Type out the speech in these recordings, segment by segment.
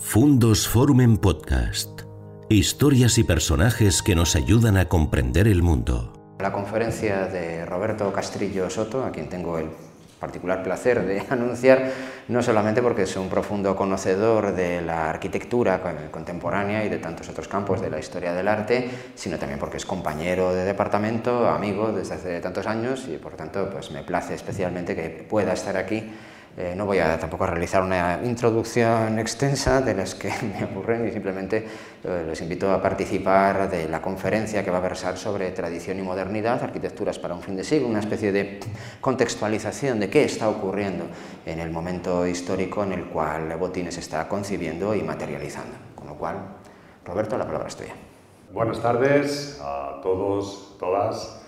Fundos Forum Podcast. Historias y personajes que nos ayudan a comprender el mundo. La conferencia de Roberto Castrillo Soto, a quien tengo el particular placer de anunciar, no solamente porque es un profundo conocedor de la arquitectura contemporánea y de tantos otros campos de la historia del arte, sino también porque es compañero de departamento, amigo desde hace tantos años y por tanto pues me place especialmente que pueda estar aquí eh, no voy a tampoco realizar una introducción extensa de las que me ocurren y simplemente eh, les invito a participar de la conferencia que va a versar sobre tradición y modernidad, arquitecturas para un fin de siglo, una especie de contextualización de qué está ocurriendo en el momento histórico en el cual Botines está concibiendo y materializando. Con lo cual, Roberto, la palabra es tuya. Buenas tardes a todos, todas.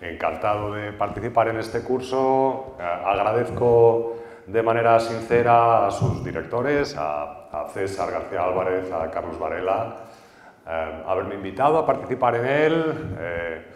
Encantado de participar en este curso. Eh, agradezco de manera sincera a sus directores, a, César García Álvarez, a Carlos Varela, eh, haberme invitado a participar en él, eh,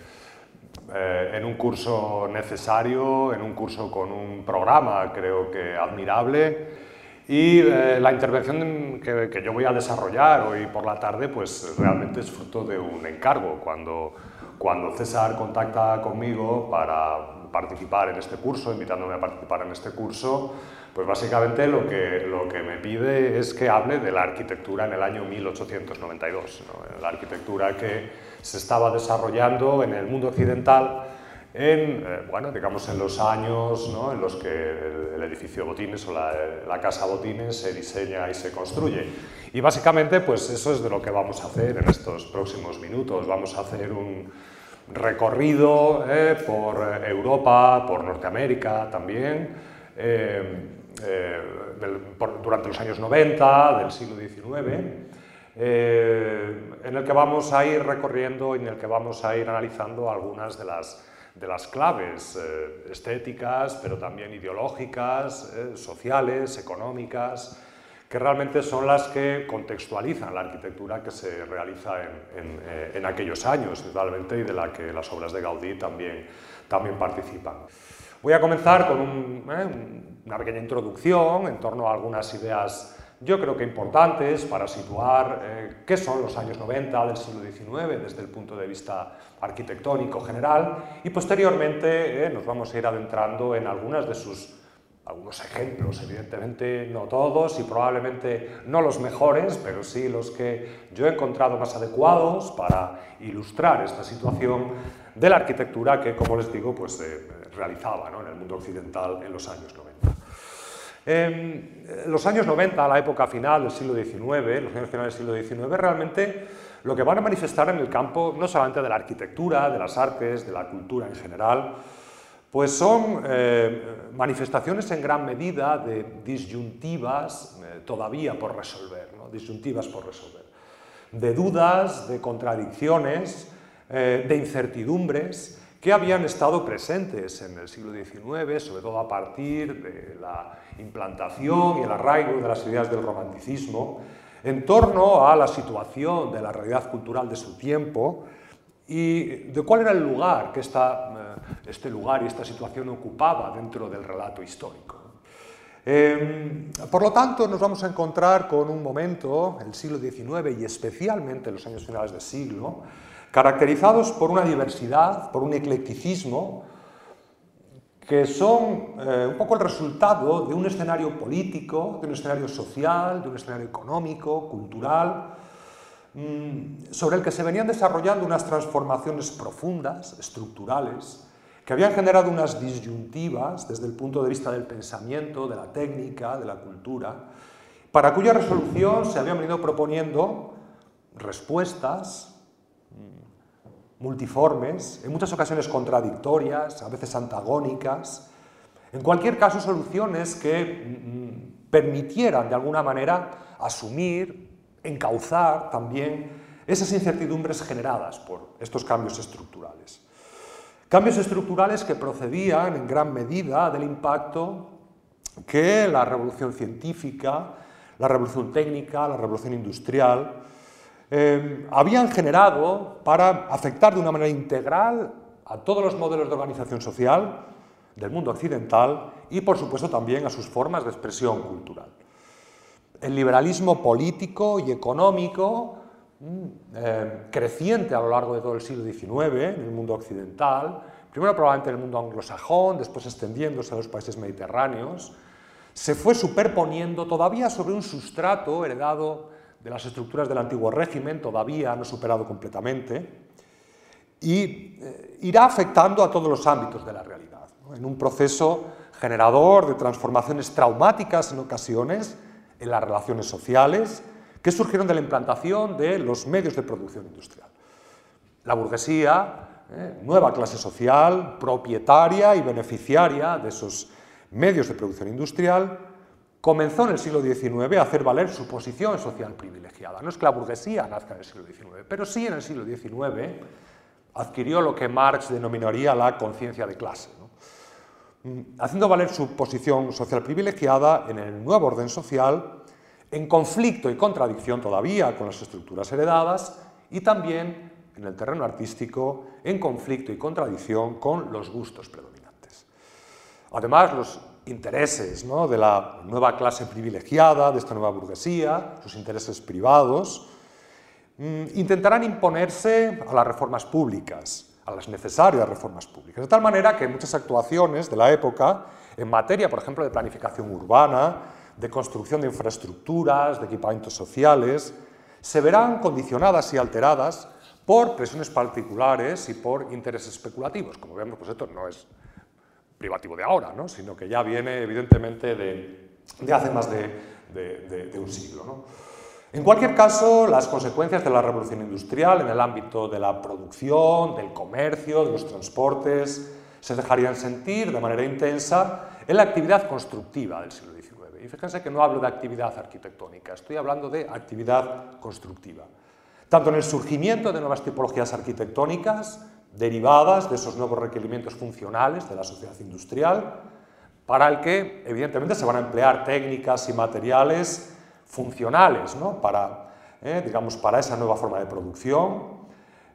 eh, en un curso necesario, en un curso con un programa creo que admirable. Y la intervención que, que, yo voy a desarrollar hoy por la tarde, pues realmente es fruto de un encargo. Cuando, cuando César contacta conmigo para participar en este curso, invitándome a participar en este curso, pues básicamente lo que, lo que me pide es que hable de la arquitectura en el año 1892, la arquitectura que se estaba desarrollando en el mundo occidental en, eh, bueno, digamos en los años en los que el, edificio Botines o la, casa Botines se diseña y se construye. Y básicamente pues eso es de lo que vamos a hacer en estos próximos minutos. Vamos a hacer un, recorrido eh, por Europa, por Norteamérica también, eh, eh, durante los años 90 del siglo XIX, en el que vamos a ir recorriendo y en el que vamos a ir analizando algunas de las, de las claves estéticas, pero también ideológicas, sociales, económicas, que realmente son las que contextualizan la arquitectura que se realiza en, eh, aquellos años, totalmente, y de la que las obras de Gaudí también, también participan. Voy a comenzar con eh, una pequeña introducción en torno a algunas ideas yo creo que importantes para situar eh, qué son los años 90 del siglo XIX desde el punto de vista arquitectónico general y posteriormente nos vamos a ir adentrando en algunas de sus algunos ejemplos, evidentemente no todos y probablemente no los mejores, pero sí los que yo he encontrado más adecuados para ilustrar esta situación de la arquitectura que, como les digo, pues, se realizaba en el mundo occidental en los años 90. En los años 90, la época final del siglo XIX, los años finales del siglo XIX, realmente lo que van a manifestar en el campo no solamente de la arquitectura, de las artes, de la cultura en general, pues son eh, manifestaciones en gran medida de disyuntivas eh, todavía por resolver, disyuntivas por resolver, de dudas, de contradicciones, eh, de incertidumbres que habían estado presentes en el siglo XIX, sobre todo a partir de la implantación y el arraigo de las ideas del romanticismo, en torno a la situación de la realidad cultural de su tiempo, y de cuál era el lugar que esta, eh, este lugar y esta situación ocupaba dentro del relato histórico. Em, por lo tanto, nos vamos a encontrar con un momento, el siglo XIX y especialmente los años finales del siglo, caracterizados por una diversidad, por un eclecticismo, que son eh, un poco el resultado de un escenario político, de un escenario social, de un escenario económico, cultural, sobre el que se venían desarrollando unas transformaciones profundas, estructurales, que habían generado unas disyuntivas desde el punto de vista del pensamiento, de la técnica, de la cultura, para cuya resolución se habían venido proponiendo respuestas mm, multiformes, en muchas ocasiones contradictorias, a veces antagónicas, en cualquier caso soluciones que mm, permitieran de alguna manera asumir encauzar también esas incertidumbres generadas por estos cambios estructurales. Cambios estructurales que procedían en gran medida del impacto que la revolución científica, la revolución técnica, la revolución industrial, eh, habían generado para afectar de una manera integral a todos los modelos de organización social del mundo occidental y, por supuesto, también a sus formas de expresión cultural. El liberalismo político y económico mm, eh, creciente a lo largo de todo el siglo XIX en el mundo occidental, primero probablemente en el mundo anglosajón, después extendiéndose a los países mediterráneos, se fue superponiendo todavía sobre un sustrato heredado de las estructuras del antiguo régimen, todavía no superado completamente, y eh, irá afectando a todos los ámbitos de la realidad, en un proceso generador de transformaciones traumáticas en ocasiones en las relaciones sociales que surgieron de la implantación de los medios de producción industrial. La burguesía, eh, nueva clase social, propietaria y beneficiaria de esos medios de producción industrial, comenzó en el siglo XIX a hacer valer su posición social privilegiada. No es que la burguesía nazca en el siglo XIX, pero sí en el siglo XIX adquirió lo que Marx denominaría la conciencia de clase, haciendo valer su posición social privilegiada en el nuevo orden social, en conflicto y contradicción todavía con las estructuras heredadas y también en el terreno artístico, en conflicto y contradicción con los gustos predominantes. Además, los intereses de la nueva clase privilegiada, de esta nueva burguesía, sus intereses privados, mm, intentarán imponerse a las reformas públicas, a las necesarias reformas públicas, de tal manera que muchas actuaciones de la época, en materia, por ejemplo, de planificación urbana, de construcción de infraestructuras, de equipamientos sociales, se verán condicionadas y alteradas por presiones particulares y por intereses especulativos. Como vemos, pues esto no es privativo de ahora, ¿no? sino que ya viene evidentemente de, hace más de, un siglo. En cualquier caso, las consecuencias de la revolución industrial en el ámbito de la producción, del comercio, de los transportes, se dejarían sentir de manera intensa en la actividad constructiva del siglo XIX. Y fíjense que no hablo de actividad arquitectónica, estoy hablando de actividad constructiva. Tanto en el surgimiento de nuevas tipologías arquitectónicas, derivadas de esos nuevos requerimientos funcionales de la sociedad industrial, para el que evidentemente se van a emplear técnicas y materiales funcionales para, eh, digamos, para esa nueva forma de producción,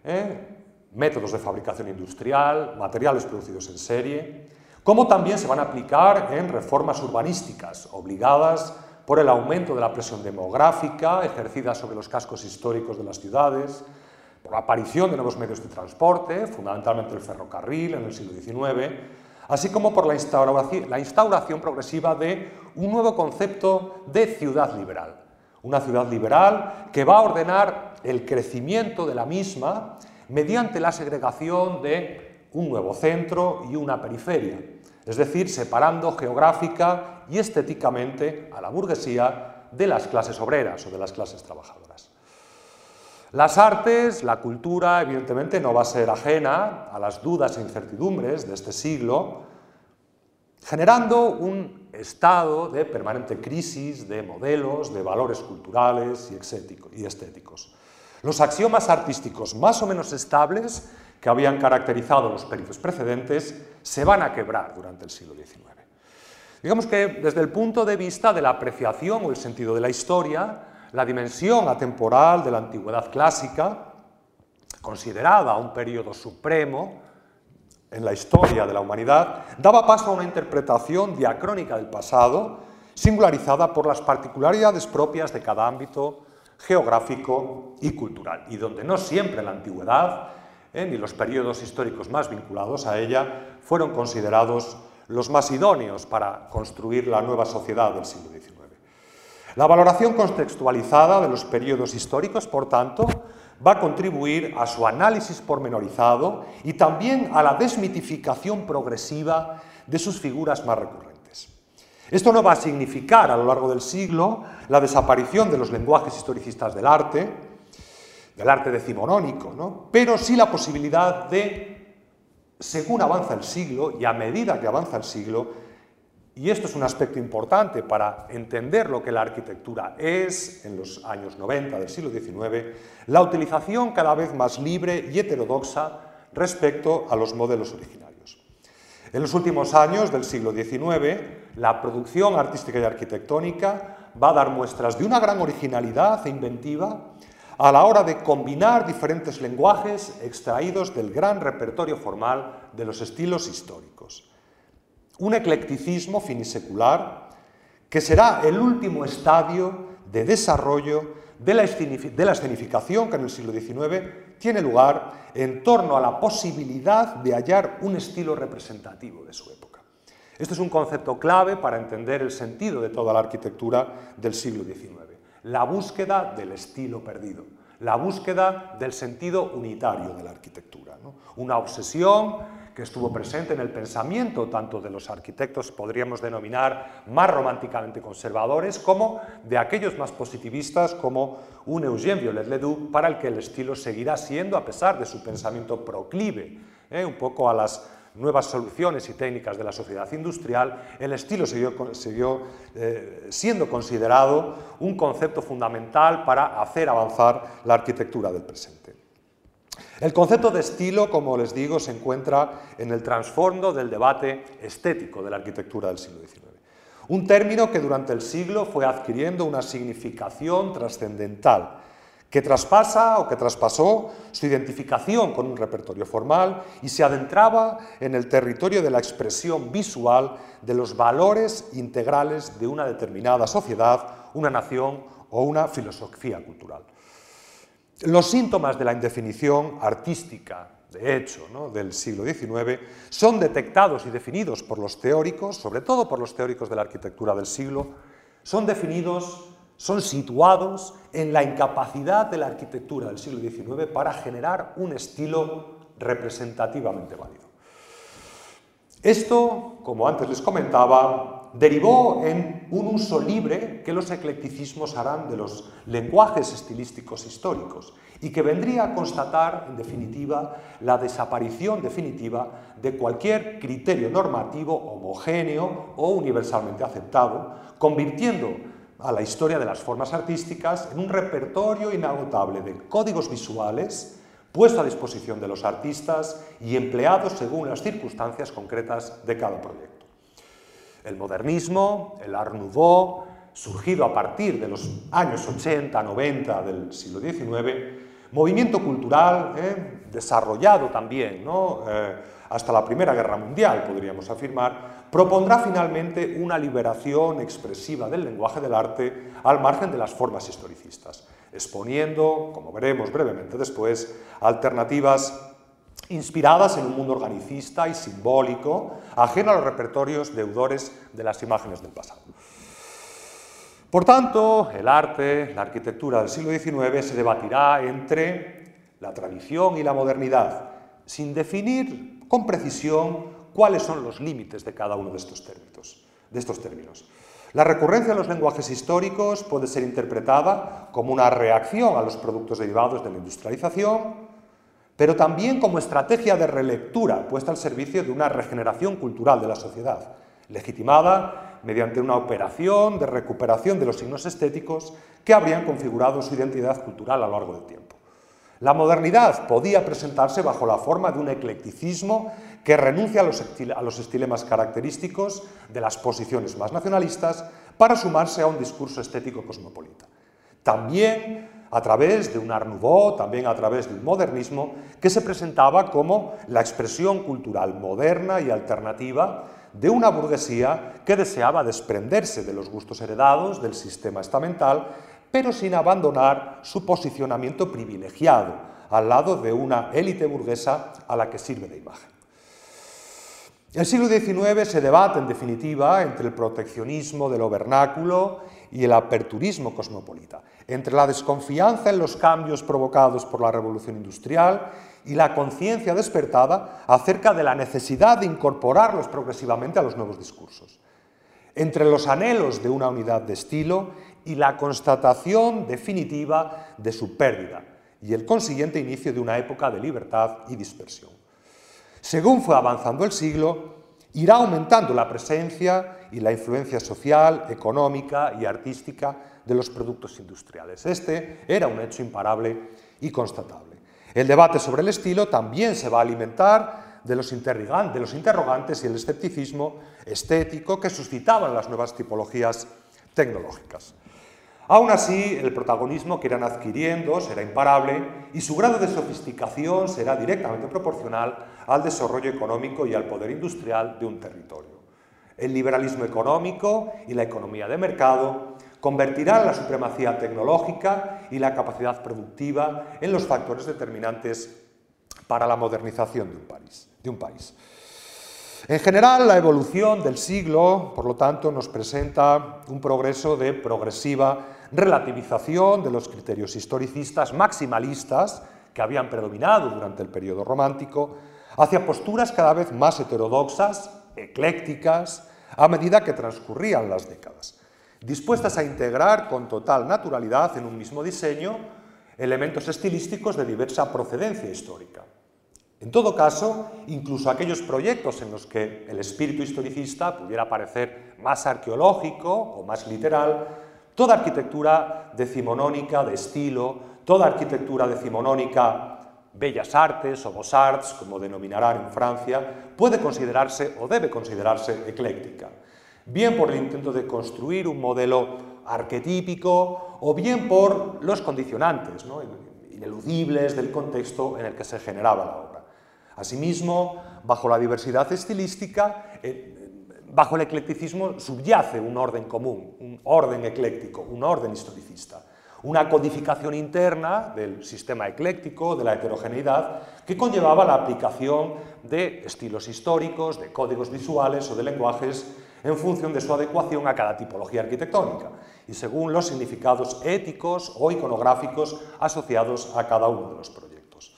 eh, métodos de fabricación industrial, materiales producidos en serie, como también se van a aplicar en reformas urbanísticas obligadas por el aumento de la presión demográfica ejercida sobre los cascos históricos de las ciudades, por la aparición de nuevos medios de transporte, fundamentalmente el ferrocarril en el siglo XIX, así como por la instauración, progresiva de un nuevo concepto de ciudad liberal. Una ciudad liberal que va a ordenar el crecimiento de la misma mediante la segregación de un nuevo centro y una periferia, es decir, separando geográfica y estéticamente a la burguesía de las clases obreras o de las clases trabajadoras. Las artes, la cultura, evidentemente no va a ser ajena a las dudas e incertidumbres de este siglo, generando un estado de permanente crisis de modelos, de valores culturales y estéticos. Los axiomas artísticos más o menos estables que habían caracterizado los periodos precedentes se van a quebrar durante el siglo XIX. Digamos que desde el punto de vista de la apreciación o el sentido de la historia, la dimensión atemporal de la antigüedad clásica, considerada un periodo supremo en la historia de la humanidad, daba paso a una interpretación diacrónica del pasado, singularizada por las particularidades propias de cada ámbito geográfico y cultural, y donde no siempre la antigüedad eh, ni los periodos históricos más vinculados a ella fueron considerados los más idóneos para construir la nueva sociedad del siglo XIX. La valoración contextualizada de los periodos históricos, por tanto, va a contribuir a su análisis pormenorizado y también a la desmitificación progresiva de sus figuras más recurrentes. Esto no va a significar a lo largo del siglo la desaparición de los lenguajes historicistas del arte, del arte decimonónico, ¿no? pero sí la posibilidad de, según avanza el siglo y a medida que avanza el siglo, y esto es un aspecto importante para entender lo que la arquitectura es en los años 90 del siglo XIX, la utilización cada vez más libre y heterodoxa respecto a los modelos originarios. En los últimos años del siglo XIX, la producción artística y arquitectónica va a dar muestras de una gran originalidad e inventiva a la hora de combinar diferentes lenguajes extraídos del gran repertorio formal de los estilos históricos un eclecticismo finisecular que será el último estadio de desarrollo de la, escenificación que en el siglo XIX tiene lugar en torno a la posibilidad de hallar un estilo representativo de su época. Este es un concepto clave para entender el sentido de toda la arquitectura del siglo XIX, la búsqueda del estilo perdido, la búsqueda del sentido unitario de la arquitectura, una obsesión que estuvo presente en el pensamiento tanto de los arquitectos, podríamos denominar, más románticamente conservadores, como de aquellos más positivistas como un Eugène Violet-Ledoux, para el que el estilo seguirá siendo, a pesar de su pensamiento proclive, ¿eh? un poco a las nuevas soluciones y técnicas de la sociedad industrial, el estilo siguió, eh, siendo considerado un concepto fundamental para hacer avanzar la arquitectura del presente. El concepto de estilo, como les digo, se encuentra en el trasfondo del debate estético de la arquitectura del siglo XIX. Un término que durante el siglo fue adquiriendo una significación trascendental, que traspasa o que traspasó su identificación con un repertorio formal y se adentraba en el territorio de la expresión visual de los valores integrales de una determinada sociedad, una nación o una filosofía cultural. Los síntomas de la indefinición artística, de hecho, del siglo XIX, son detectados y definidos por los teóricos, sobre todo por los teóricos de la arquitectura del siglo, son definidos, son situados en la incapacidad de la arquitectura del siglo XIX para generar un estilo representativamente válido. Esto, como antes les comentaba, derivó en un uso libre que los eclecticismos harán de los lenguajes estilísticos históricos y que vendría a constatar, en definitiva, la desaparición definitiva de cualquier criterio normativo homogéneo o universalmente aceptado, convirtiendo a la historia de las formas artísticas en un repertorio inagotable de códigos visuales puesto a disposición de los artistas y empleados según las circunstancias concretas de cada proyecto. El modernismo, el Art Nouveau, surgido a partir de los años 80, 90 del siglo XIX, movimiento cultural eh, desarrollado también eh, hasta la Primera Guerra Mundial, podríamos afirmar, propondrá finalmente una liberación expresiva del lenguaje del arte al margen de las formas historicistas, exponiendo, como veremos brevemente después, alternativas inspiradas en un mundo organicista y simbólico, ajeno a los repertorios deudores de las imágenes del pasado. Por tanto, el arte, la arquitectura del siglo XIX se debatirá entre la tradición y la modernidad, sin definir con precisión cuáles son los límites de cada uno de estos términos. De estos términos. La recurrencia a los lenguajes históricos puede ser interpretada como una reacción a los productos derivados de la industrialización, pero también como estrategia de relectura puesta al servicio de una regeneración cultural de la sociedad, legitimada mediante una operación de recuperación de los signos estéticos que habrían configurado su identidad cultural a lo largo del tiempo. La modernidad podía presentarse bajo la forma de un eclecticismo que renuncia a los, estilemas característicos de las posiciones más nacionalistas para sumarse a un discurso estético cosmopolita. También a través de un Art Nouveau, también a través de un modernismo, que se presentaba como la expresión cultural moderna y alternativa de una burguesía que deseaba desprenderse de los gustos heredados del sistema estamental, pero sin abandonar su posicionamiento privilegiado al lado de una élite burguesa a la que sirve de imagen. El siglo XIX se debate, en definitiva, entre el proteccionismo de lo vernáculo y el aperturismo cosmopolita, entre la desconfianza en los cambios provocados por la revolución industrial y la conciencia despertada acerca de la necesidad de incorporarlos progresivamente a los nuevos discursos, entre los anhelos de una unidad de estilo y la constatación definitiva de su pérdida y el consiguiente inicio de una época de libertad y dispersión. Según fue avanzando el siglo, irá aumentando la presencia y la influencia social, económica y artística de los productos industriales. Este era un hecho imparable y constatable. El debate sobre el estilo también se va a alimentar de los, de los interrogantes y el escepticismo estético que suscitaban las nuevas tipologías tecnológicas. Aún así, el protagonismo que irán adquiriendo será imparable y su grado de sofisticación será directamente proporcional al desarrollo económico y al poder industrial de un territorio. El liberalismo económico y la economía de mercado convertirán la supremacía tecnológica y la capacidad productiva en los factores determinantes para la modernización de un país. De un país. En general, la evolución del siglo, por lo tanto, nos presenta un progreso de progresiva relativización de los criterios historicistas maximalistas que habían predominado durante el periodo romántico hacia posturas cada vez más heterodoxas, eclécticas, a medida que transcurrían las décadas, dispuestas a integrar con total naturalidad en un mismo diseño elementos estilísticos de diversa procedencia histórica. En todo caso, incluso aquellos proyectos en los que el espíritu historicista pudiera parecer más arqueológico o más literal, toda arquitectura decimonónica de estilo, toda arquitectura decimonónica bellas artes o beaux-arts, como denominarán en Francia, puede considerarse o debe considerarse ecléctica, bien por el intento de construir un modelo arquetípico o bien por los condicionantes ineludibles del contexto en el que se generaba la obra. Asimismo, bajo la diversidad estilística, bajo el eclecticismo subyace un orden común, un orden ecléctico, un orden historicista una codificación interna del sistema ecléctico, de la heterogeneidad, que conllevaba la aplicación de estilos históricos, de códigos visuales o de lenguajes en función de su adecuación a cada tipología arquitectónica y según los significados éticos o iconográficos asociados a cada uno de los proyectos.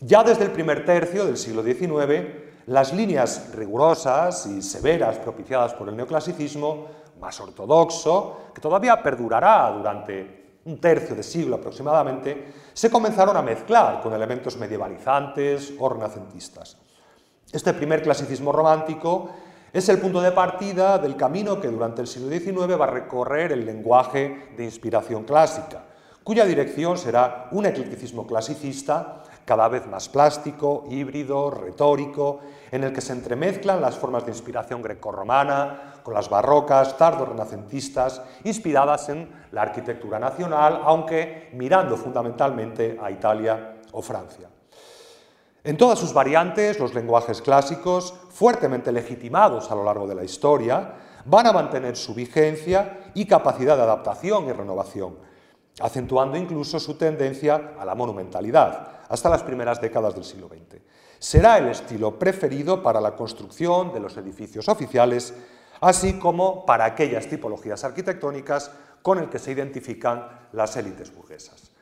Ya desde el primer tercio del siglo XIX, las líneas rigurosas y severas propiciadas por el neoclasicismo más ortodoxo, que todavía perdurará durante un tercio de siglo aproximadamente, se comenzaron a mezclar con elementos medievalizantes o renacentistas. Este primer clasicismo romántico es el punto de partida del camino que durante el siglo XIX va a recorrer el lenguaje de inspiración clásica, cuya dirección será un eclecticismo clasicista cada vez más plástico, híbrido, retórico, en el que se entremezclan las formas de inspiración grecorromana con las barrocas, tardo-renacentistas, inspiradas en la arquitectura nacional, aunque mirando fundamentalmente a Italia o Francia. En todas sus variantes, los lenguajes clásicos, fuertemente legitimados a lo largo de la historia, van a mantener su vigencia y capacidad de adaptación y renovación, acentuando incluso su tendencia a la monumentalidad, hasta las primeras décadas del siglo XX. Será el estilo preferido para la construcción de los edificios oficiales, así como para aquellas tipologías arquitectónicas con el que se identifican las élites burguesas.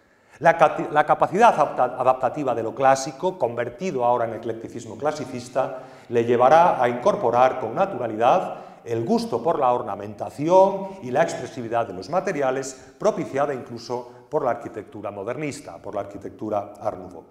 La, capacidad adaptativa de lo clásico, convertido ahora en eclecticismo clasicista, le llevará a incorporar con naturalidad el gusto por la ornamentación y la expresividad de los materiales, propiciada incluso por la arquitectura modernista, por la arquitectura Art Nouveau.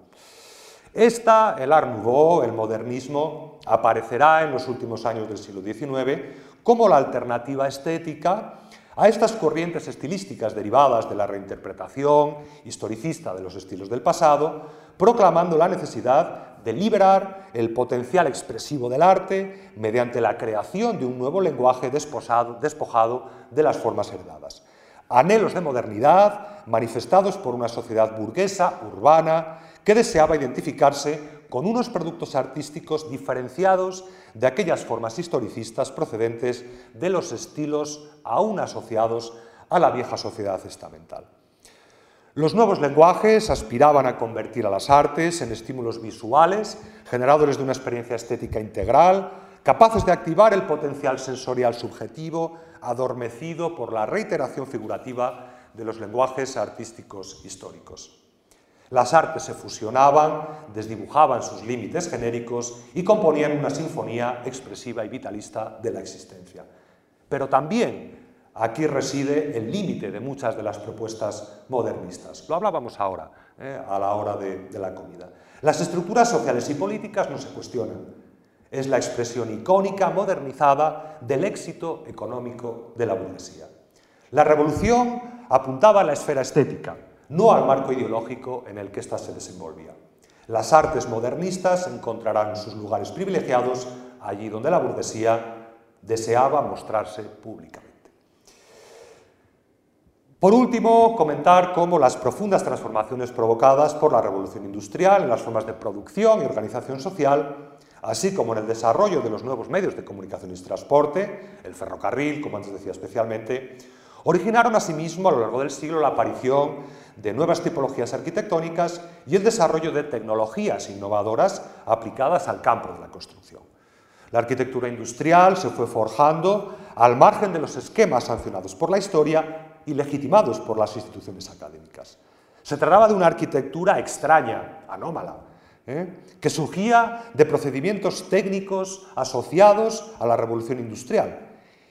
Esta, el Art Nouveau, el modernismo, aparecerá en los últimos años del siglo XIX como la alternativa estética a estas corrientes estilísticas derivadas de la reinterpretación historicista de los estilos del pasado, proclamando la necesidad de liberar el potencial expresivo del arte mediante la creación de un nuevo lenguaje despojado de las formas heredadas anhelos de modernidad manifestados por una sociedad burguesa, urbana, que deseaba identificarse con unos productos artísticos diferenciados de aquellas formas historicistas procedentes de los estilos aún asociados a la vieja sociedad estamental. Los nuevos lenguajes aspiraban a convertir a las artes en estímulos visuales, generadores de una experiencia estética integral, capaces de activar el potencial sensorial subjetivo, adormecido por la reiteración figurativa de los lenguajes artísticos históricos. Las artes se fusionaban, desdibujaban sus límites genéricos y componían una sinfonía expresiva y vitalista de la existencia. Pero también aquí reside el límite de muchas de las propuestas modernistas. Lo hablábamos ahora, eh, a la hora de la comida. Las estructuras sociales y políticas no se cuestionan, es la expresión icónica, modernizada, del éxito económico de la burguesía. La revolución apuntaba a la esfera estética, no al marco ideológico en el que ésta se desenvolvía. Las artes modernistas encontrarán sus lugares privilegiados allí donde la burguesía deseaba mostrarse públicamente. Por último, comentar cómo las profundas transformaciones provocadas por la revolución industrial en las formas de producción y organización social así como en el desarrollo de los nuevos medios de comunicación y transporte, el ferrocarril, como antes decía especialmente, originaron asimismo a lo largo del siglo la aparición de nuevas tipologías arquitectónicas y el desarrollo de tecnologías innovadoras aplicadas al campo de la construcción. La arquitectura industrial se fue forjando al margen de los esquemas sancionados por la historia y legitimados por las instituciones académicas. Se trataba de una arquitectura extraña, anómala, ¿eh? que surgía de procedimientos técnicos asociados a la revolución industrial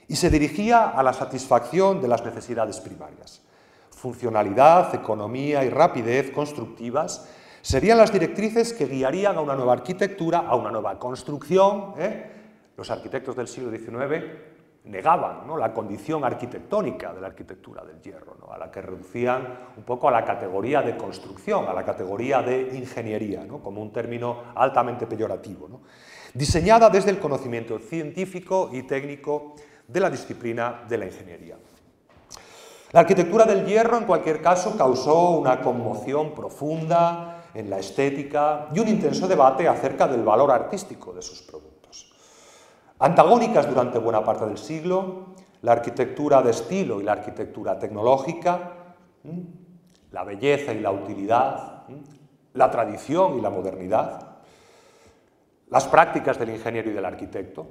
y se dirigía a la satisfacción de las necesidades primarias. Funcionalidad, economía y rapidez constructivas serían las directrices que guiarían a una nueva arquitectura, a una nueva construcción. ¿eh? Los arquitectos del siglo XIX negaban la condición arquitectónica de la arquitectura del hierro, a la que reducían un poco a la categoría de construcción, a la categoría de ingeniería, como un término altamente peyorativo, diseñada desde el conocimiento científico y técnico de la disciplina de la ingeniería. La arquitectura del hierro, en cualquier caso, causó una conmoción profunda en la estética y un intenso debate acerca del valor artístico de sus productos. Antagónicas durante buena parte del siglo, la arquitectura de estilo y la arquitectura tecnológica, la belleza y la utilidad, la tradición y la modernidad, las prácticas del ingeniero y del arquitecto,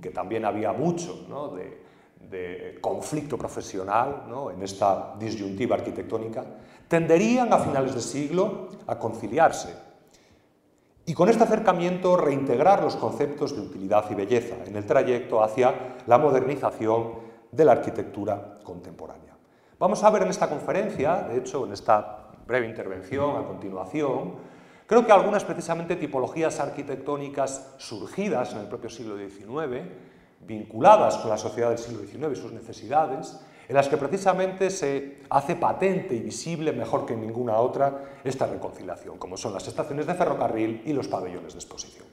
que también había mucho de, conflicto profesional en esta disyuntiva arquitectónica, tenderían a finales de siglo a conciliarse y con este acercamiento reintegrar los conceptos de utilidad y belleza en el trayecto hacia la modernización de la arquitectura contemporánea. Vamos a ver en esta conferencia, de hecho en esta breve intervención a continuación, Creo que algunas precisamente tipologías arquitectónicas surgidas en el propio siglo XIX, vinculadas con la sociedad del siglo XIX y sus necesidades, en las que precisamente se hace patente y visible mejor que en ninguna otra esta reconciliación, como son las estaciones de ferrocarril y los pabellones de exposición.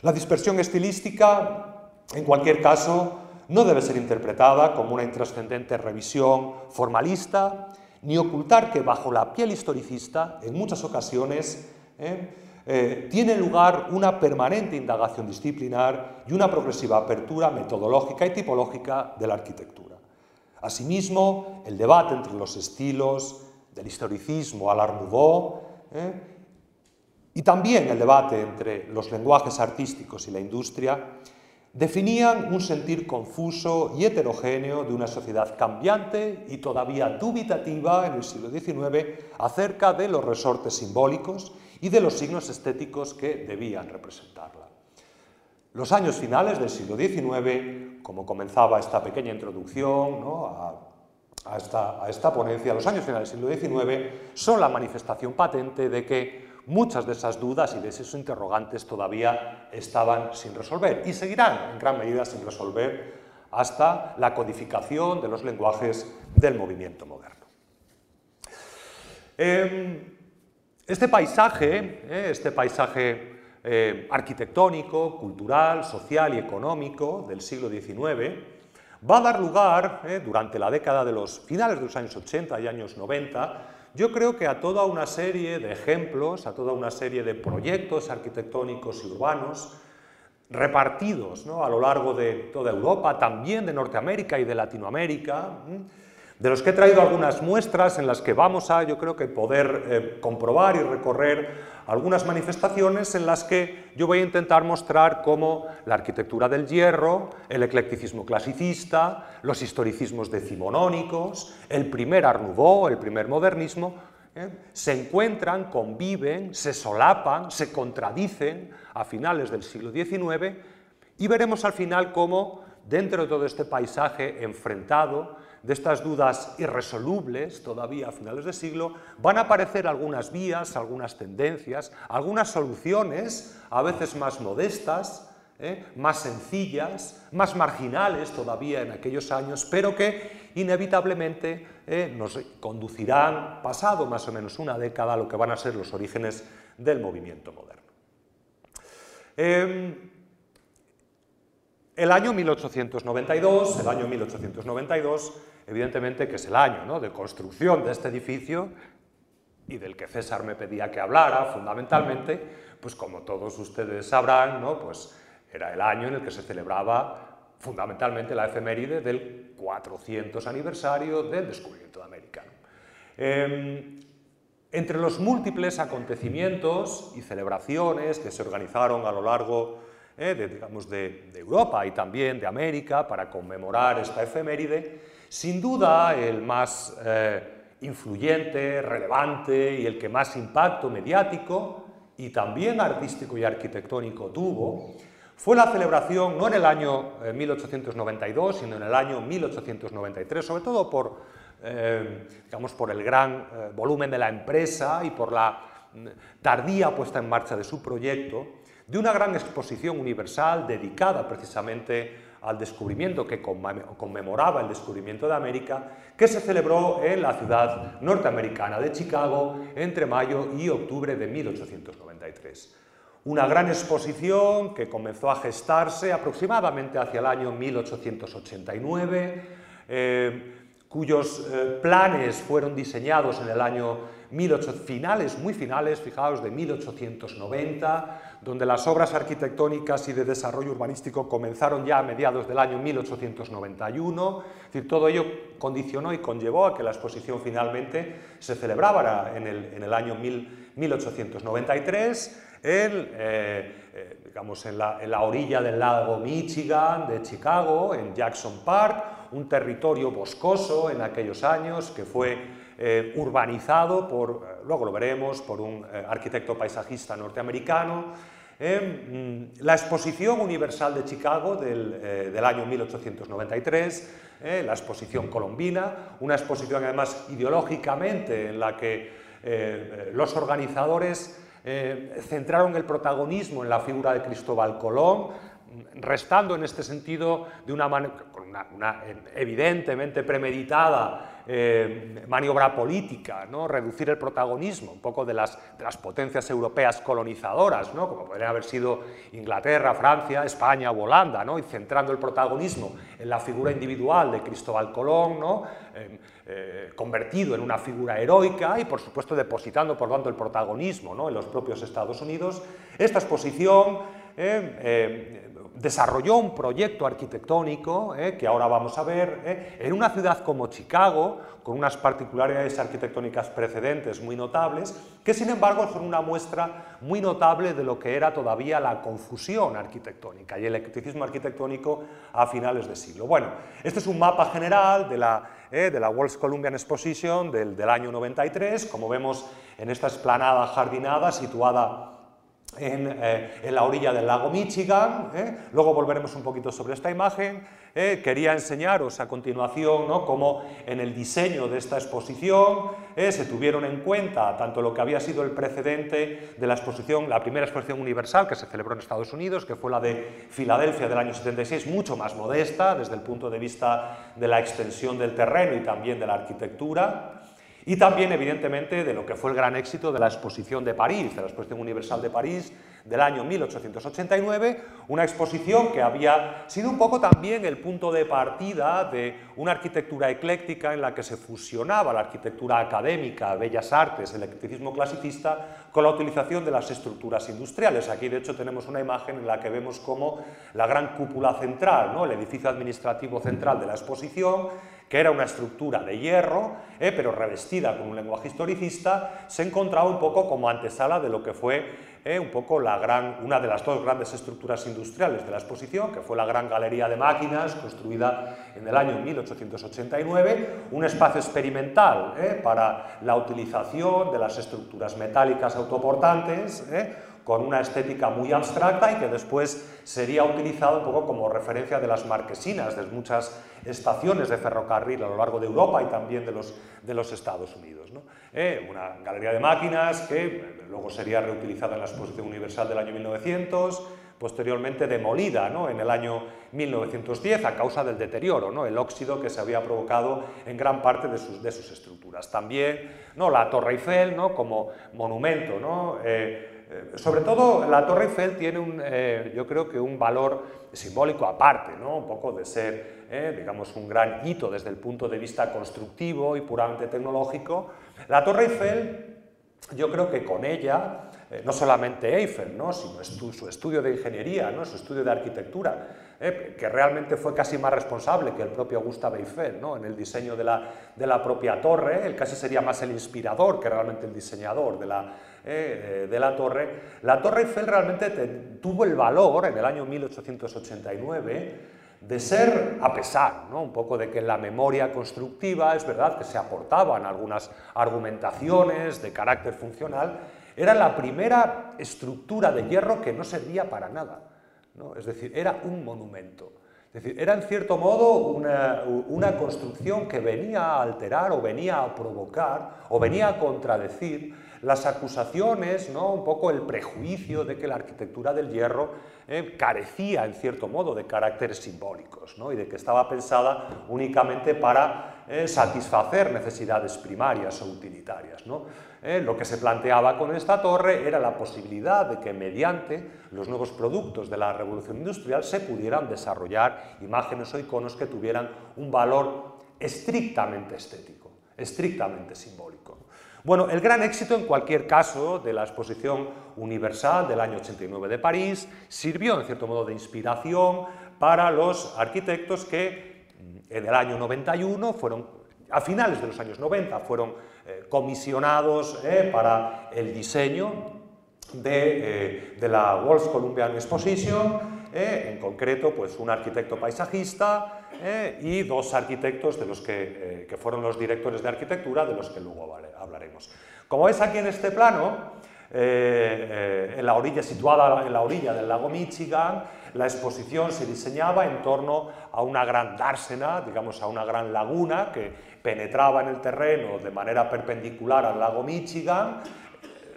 La dispersión estilística, en cualquier caso, no debe ser interpretada como una intrascendente revisión formalista, ni ocultar que bajo la piel historicista, en muchas ocasiones, ¿eh? Eh, tiene lugar una permanente indagación disciplinar y una progresiva apertura metodológica y tipológica de la arquitectura. Asimismo, el debate entre los estilos, del historicismo al ¿eh? y también el debate entre los lenguajes artísticos y la industria, definían un sentir confuso y heterogéneo de una sociedad cambiante y todavía dubitativa en el siglo XIX acerca de los resortes simbólicos y de los signos estéticos que debían representarla. Los años finales del siglo XIX, como comenzaba esta pequeña introducción a, esta, a esta ponencia, los años finales del siglo XIX son la manifestación patente de que muchas de esas dudas y de esos interrogantes todavía estaban sin resolver y seguirán en gran medida sin resolver hasta la codificación de los lenguajes del movimiento moderno. Em, este paisaje, eh, este paisaje eh, arquitectónico, cultural, social y económico del siglo XIX, va a dar lugar, eh, durante la década de los finales de los años 80 y años 90, yo creo que a toda una serie de ejemplos, a toda una serie de proyectos arquitectónicos y urbanos repartidos a lo largo de toda Europa, también de Norteamérica y de Latinoamérica, de los que he traído algunas muestras en las que vamos a, yo creo que, poder eh, comprobar y recorrer algunas manifestaciones en las que yo voy a intentar mostrar cómo la arquitectura del hierro, el eclecticismo clasicista, los historicismos decimonónicos, el primer Art Nouveau, el primer modernismo, ¿eh? se encuentran, conviven, se solapan, se contradicen a finales del siglo XIX y veremos al final cómo, dentro de todo este paisaje enfrentado, de estas dudas irresolubles todavía a finales de siglo, van a aparecer algunas vías, algunas tendencias, algunas soluciones, a veces más modestas, ¿eh? más sencillas, más marginales todavía en aquellos años, pero que inevitablemente ¿eh? nos conducirán, pasado más o menos una década, a lo que van a ser los orígenes del movimiento moderno. Em, el año 1892, el año 1892 evidentemente que es el año de construcción de este edificio y del que César me pedía que hablara fundamentalmente, pues como todos ustedes sabrán, ¿no? pues era el año en el que se celebraba fundamentalmente la efeméride del 400 aniversario del descubrimiento de América. Em, entre los múltiples acontecimientos y celebraciones que se organizaron a lo largo eh, de, digamos, de, Europa y también de América para conmemorar esta efeméride, sin duda el más eh, influyente, relevante y el que más impacto mediático y también artístico y arquitectónico tuvo, fue la celebración no en el año 1892, eh, sino en el año 1893, sobre todo por, eh, digamos, por el gran volumen de la empresa y por la mm, tardía puesta en marcha de su proyecto, de una gran exposición universal dedicada precisamente al descubrimiento que conmemoraba el descubrimiento de América, que se celebró en la ciudad norteamericana de Chicago entre mayo y octubre de 1893. Una gran exposición que comenzó a gestarse aproximadamente hacia el año 1889, eh, cuyos eh, planes fueron diseñados en el año 18, finales, muy finales, fijaos, de 1890, donde las obras arquitectónicas y de desarrollo urbanístico comenzaron ya a mediados del año 1891. Es decir, todo ello condicionó y conllevó a que la exposición finalmente se celebrara en el, en el año 1893 en, eh, eh, digamos, en, la, orilla del lago Michigan de Chicago, en Jackson Park, un territorio boscoso en aquellos años que fue eh, urbanizado por, luego lo veremos, por un arquitecto paisajista norteamericano. Mm, la Exposición Universal de Chicago del, del año 1893, la Exposición Colombina, una exposición además ideológicamente en la que los organizadores eh, centraron el protagonismo en la figura de Cristóbal Colón, restando en este sentido de una manera, evidentemente premeditada eh, maniobra política, ¿no? reducir el protagonismo un poco de las, potencias europeas colonizadoras, como podrían haber sido Inglaterra, Francia, España o Holanda, ¿no? y centrando el protagonismo en la figura individual de Cristóbal Colón. Eh, convertido en una figura heroica y por supuesto depositando por tanto el protagonismo ¿no? en los propios Estados Unidos, esta exposición eh, desarrolló un proyecto arquitectónico, eh, que ahora vamos a ver, eh, en una ciudad como Chicago, con unas particularidades arquitectónicas precedentes muy notables, que sin embargo son una muestra muy notable de lo que era todavía la confusión arquitectónica y el eclecticismo arquitectónico a finales de siglo. Bueno, este es un mapa general de la, eh, de la World's Columbian Exposition del, del año 93, como vemos en esta esplanada jardinada situada eh, en, la orilla del lago Michigan. ¿eh? Luego volveremos un poquito sobre esta imagen. ¿eh? Quería enseñaros a continuación ¿no? cómo en el diseño de esta exposición se tuvieron en cuenta tanto lo que había sido el precedente de la exposición, la primera exposición universal que se celebró en Estados Unidos, que fue la de Filadelfia del año 76, mucho más modesta desde el punto de vista de la extensión del terreno y también de la arquitectura. Y también, evidentemente, de lo que fue el gran éxito de la Exposición de París, de la Exposición Universal de París del año 1889, una exposición que había sido un poco también el punto de partida de una arquitectura ecléctica en la que se fusionaba la arquitectura académica, bellas artes, el eclecticismo clasicista, con la utilización de las estructuras industriales. Aquí, de hecho, tenemos una imagen en la que vemos cómo la gran cúpula central, ¿no? el edificio administrativo central de la exposición, que era una estructura de hierro, eh, pero revestida con un lenguaje historicista, se encontraba un poco como antesala de lo que fue eh, un poco la gran, una de las dos grandes estructuras industriales de la exposición, que fue la Gran Galería de Máquinas, construida en el año 1889, un espacio experimental eh, para la utilización de las estructuras metálicas autoportantes, con una estética muy abstracta y que después sería utilizado un poco como referencia de las marquesinas de muchas estaciones de ferrocarril a lo largo de Europa y también de los, de los Estados Unidos. Eh, una galería de máquinas que luego sería reutilizada en la Exposición Universal del año 1900, posteriormente demolida ¿no? en el año 1910 a causa del deterioro, el óxido que se había provocado en gran parte de sus, de sus estructuras. También ¿no? la Torre Eiffel ¿no? como monumento, ¿no? Eh, eh, sobre todo la Torre Eiffel tiene un, eh, yo creo que un valor simbólico aparte, ¿no? un poco de ser, eh, digamos, un gran hito desde el punto de vista constructivo y puramente tecnológico. La Torre Eiffel yo creo que con ella, eh, no solamente Eiffel, ¿no? sino su estudio de ingeniería, ¿no? su estudio de arquitectura, que realmente fue casi más responsable que el propio Gustave Eiffel ¿no? en el diseño de la, de la, propia torre, él casi sería más el inspirador que realmente el diseñador de la, eh, de la torre. La torre Eiffel realmente tuvo el valor en el año 1889 de ser, a pesar ¿no? un poco de que en la memoria constructiva es verdad que se aportaban algunas argumentaciones de carácter funcional, era la primera estructura de hierro que no servía para nada. ¿no? Es decir, era un monumento. Es decir, era en cierto modo una, una, construcción que venía a alterar o venía a provocar o venía a contradecir las acusaciones, ¿no? un poco el prejuicio de que la arquitectura del hierro eh, carecía en cierto modo de caracteres simbólicos ¿no? y de que estaba pensada únicamente para eh, satisfacer necesidades primarias o utilitarias. ¿no? Eh, lo que se planteaba con esta torre era la posibilidad de que mediante los nuevos productos de la revolución industrial se pudieran desarrollar imágenes o iconos que tuvieran un valor estrictamente estético, estrictamente simbólico. Bueno, el gran éxito en cualquier caso de la exposición universal del año 89 de París sirvió en cierto modo de inspiración para los arquitectos que mm, en el año 91 fueron, a finales de los años 90, fueron eh, comisionados eh, para el diseño de, eh, la World's Columbian Exposition, en concreto pues un arquitecto paisajista, eh, y dos arquitectos de los que, eh, fueron los directores de arquitectura, de los que luego hablaremos. Como veis aquí en este plano, eh, en la orilla, situada en la orilla del lago Michigan, la exposición se diseñaba en torno a una gran dársena, digamos a una gran laguna que penetraba en el terreno de manera perpendicular al lago Michigan,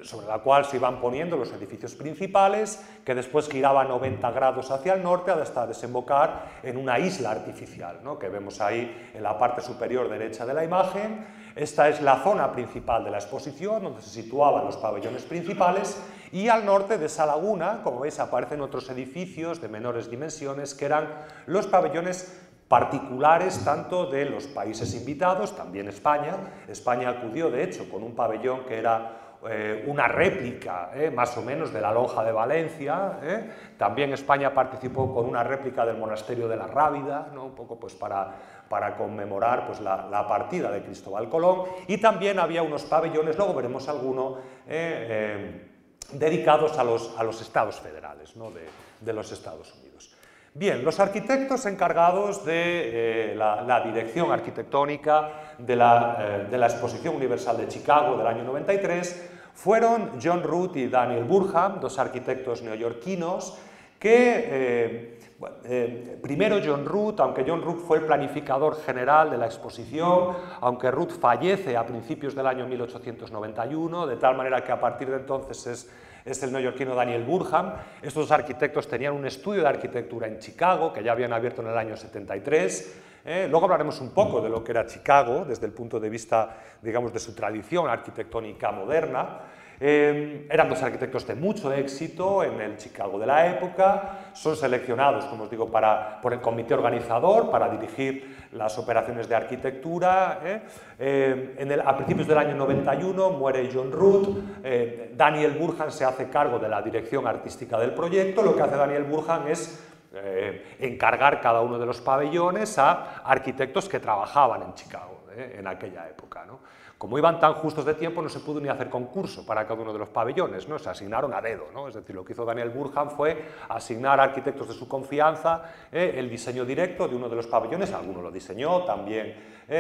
sobre la cual se iban poniendo los edificios principales, que después giraba 90 grados hacia el norte hasta desembocar en una isla artificial, ¿no? que vemos ahí en la parte superior derecha de la imagen. Esta es la zona principal de la exposición, donde se situaban los pabellones principales, y al norte de esa laguna, como veis, aparecen otros edificios de menores dimensiones, que eran los pabellones particulares tanto de los países invitados, también España. España acudió, de hecho, con un pabellón que era eh, una réplica eh, más o menos de la lonja de Valencia. Eh. También España participó con una réplica del monasterio de la Rábida, ¿no? un poco pues para, para conmemorar pues, la, partida de Cristóbal Colón. Y también había unos pabellones, luego veremos alguno, dedicados a los, a los, estados federales ¿no? de, de, los Estados Unidos. Bien, los arquitectos encargados de la, la, dirección arquitectónica de la, de la, Exposición Universal de Chicago del año 93 fueron John Root y Daniel Burham, dos arquitectos neoyorquinos, que eh, eh, primero John Root, aunque John Root fue el planificador general de la exposición, aunque Root fallece a principios del año 1891, de tal manera que a partir de entonces es, es el neoyorquino Daniel Burham. Estos dos arquitectos tenían un estudio de arquitectura en Chicago, que ya habían abierto en el año 73, ¿eh? luego hablaremos un poco de lo que era Chicago desde el punto de vista, digamos, de su tradición arquitectónica moderna. Eh, eran dos arquitectos de mucho éxito en el Chicago de la época, son seleccionados, como os digo, por el comité organizador para dirigir las operaciones de arquitectura. ¿eh? el, a principios del año 91 muere John Root, Daniel Burhan se hace cargo de la dirección artística del proyecto, lo que hace Daniel Burhan es eh, encargar cada uno de los pabellones a arquitectos que trabajaban en Chicago eh, en aquella época. Como iban tan justos de tiempo, no se pudo ni hacer concurso para cada uno de los pabellones, ¿no? se asignaron a dedo. ¿no? Es decir, lo que hizo Daniel Burhan fue asignar a arquitectos de su confianza eh, el diseño directo de uno de los pabellones, alguno lo diseñó, también,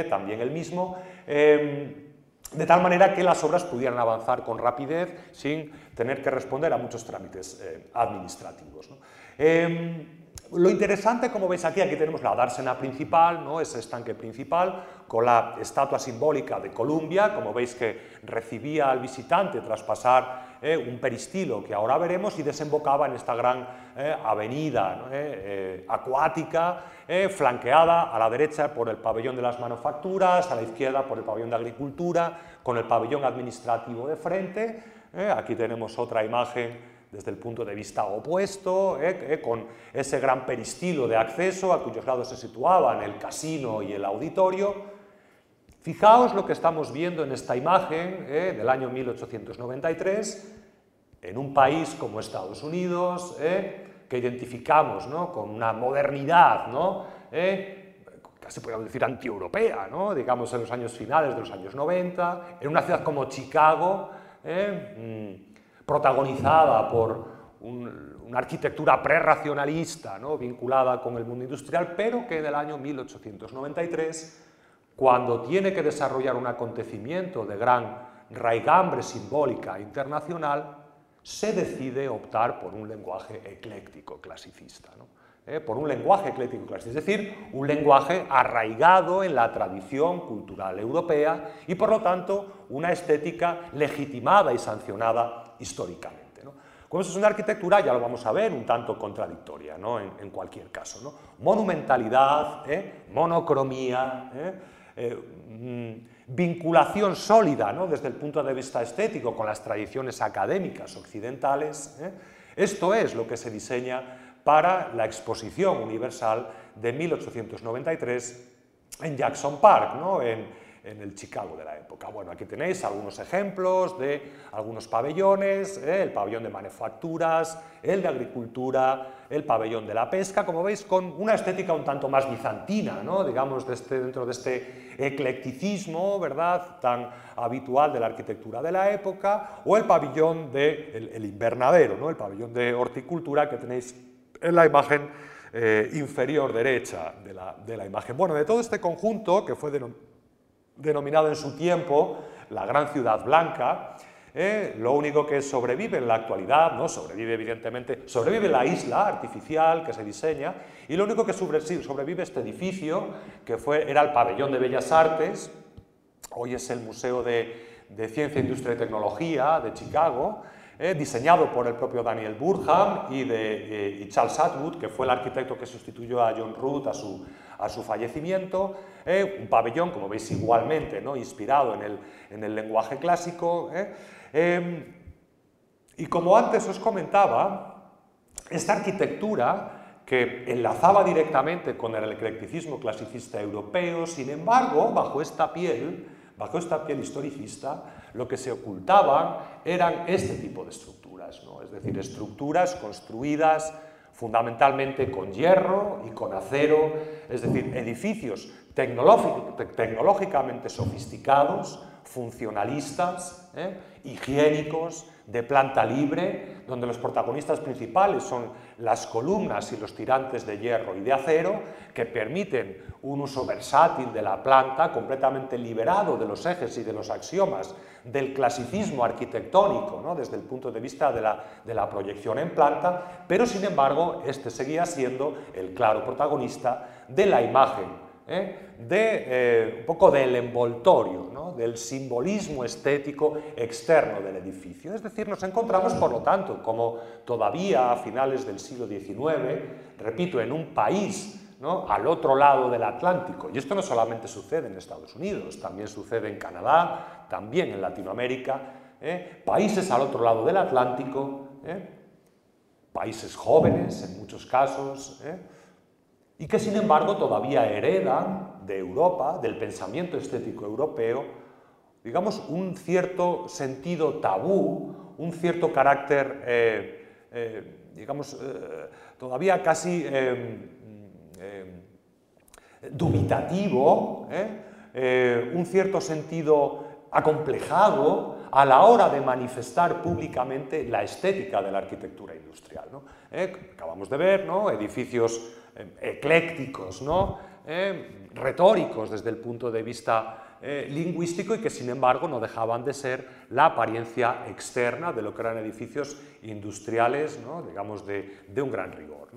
también él mismo em, de tal manera que las obras pudieran avanzar con rapidez sin tener que responder a muchos trámites administrativos. Em, lo interesante, como veis aquí, aquí tenemos la dársena principal, ¿no? ese estanque principal, con la estatua simbólica de Columbia, como veis que recibía al visitante tras pasar eh, un peristilo que ahora veremos y desembocaba en esta gran eh, avenida eh, acuática, flanqueada a la derecha por el pabellón de las manufacturas, a la izquierda por el pabellón de agricultura, con el pabellón administrativo de frente. aquí tenemos otra imagen desde el punto de vista opuesto, eh, eh, con ese gran peristilo de acceso a cuyos lados se situaban el casino y el auditorio. Fijaos lo que estamos viendo en esta imagen eh, del año 1893 en un país como Estados Unidos, eh, que identificamos ¿no? con una modernidad, ¿no? Eh, casi podríamos decir antieuropea, ¿no? digamos en los años finales de los años 90, en una ciudad como Chicago, mm, protagonizada por una arquitectura prerracionalista ¿no? vinculada con el mundo industrial, pero que en el año 1893 cuando tiene que desarrollar un acontecimiento de gran raigambre simbólica internacional, se decide optar por un lenguaje ecléctico clasicista. ¿Eh? por un lenguaje ecléctico clasicista, es decir, un lenguaje arraigado en la tradición cultural europea y por lo tanto una estética legitimada y sancionada históricamente. ¿no? Como es una arquitectura, ya lo vamos a ver, un tanto contradictoria ¿no? en, cualquier caso. Monumentalidad, ¿eh? monocromía, ¿eh? Eh, mm, vinculación sólida ¿no? desde el punto de vista estético con las tradiciones académicas occidentales. Esto es lo que se diseña para la Exposición Universal de 1893 en Jackson Park, en, en el Chicago de la época. Bueno, aquí tenéis algunos ejemplos de algunos pabellones, ¿eh? el pabellón de manufacturas, el de agricultura, el pabellón de la pesca, como veis, con una estética un tanto más bizantina, ¿no? digamos, de este, dentro de este eclecticismo ¿verdad? tan habitual de la arquitectura de la época, o el pabellón de el, invernadero, ¿no? el pabellón de horticultura que tenéis en la imagen eh, inferior derecha de la, de la, imagen. Bueno, de todo este conjunto, que fue denominado denominado en su tiempo la Gran Ciudad Blanca, ¿eh? lo único que sobrevive en la actualidad, ¿no? sobrevive evidentemente, sobrevive la isla artificial que se diseña, y lo único que sobrevive este edificio, que fue, era el Pabellón de Bellas Artes, hoy es el Museo de, Ciencia, Industria y Tecnología de Chicago, ¿eh? diseñado por el propio Daniel Burham y, eh, y Charles Atwood, que fue el arquitecto que sustituyó a John Root a su, a su fallecimiento, ¿eh? un pabellón, como veis igualmente, ¿no? inspirado en el, en el lenguaje clásico. ¿eh? Em, y como antes os comentaba, esta arquitectura que enlazaba directamente con el eclecticismo clasicista europeo, sin embargo, bajo esta piel, bajo esta piel historicista, lo que se ocultaban eran este tipo de estructuras, ¿no? es decir, estructuras construidas fundamentalmente con hierro y con acero, es decir, edificios tecnológicamente sofisticados, funcionalistas, ¿eh? Higiénicos, de planta libre, donde los protagonistas principales son las columnas y los tirantes de hierro y de acero, que permiten un uso versátil de la planta, completamente liberado de los ejes y de los axiomas del clasicismo arquitectónico, ¿no? desde el punto de vista de la, de la proyección en planta, pero sin embargo este seguía siendo el claro protagonista de la imagen ¿eh? de eh, un poco del envoltorio, del simbolismo estético externo del edificio. Es decir, nos encontramos, por lo tanto, como todavía a finales del siglo XIX, repito, en un país al otro lado del Atlántico. Y esto no solamente sucede en Estados Unidos, también sucede en Canadá, también en Latinoamérica, ¿eh? países al otro lado del Atlántico, países jóvenes en muchos casos, y que sin embargo todavía heredan de Europa, del pensamiento estético europeo, digamos, un cierto sentido tabú, un cierto carácter, eh, eh, digamos, eh, todavía casi dubitativo, un cierto sentido acomplejado a la hora de manifestar públicamente la estética de la arquitectura industrial. Acabamos de ver ¿no? edificios eclécticos, ¿no? Eh, retóricos desde el punto de vista eh, lingüístico y que sin embargo no dejaban de ser la apariencia externa de lo que eran edificios industriales, digamos, de, un gran rigor.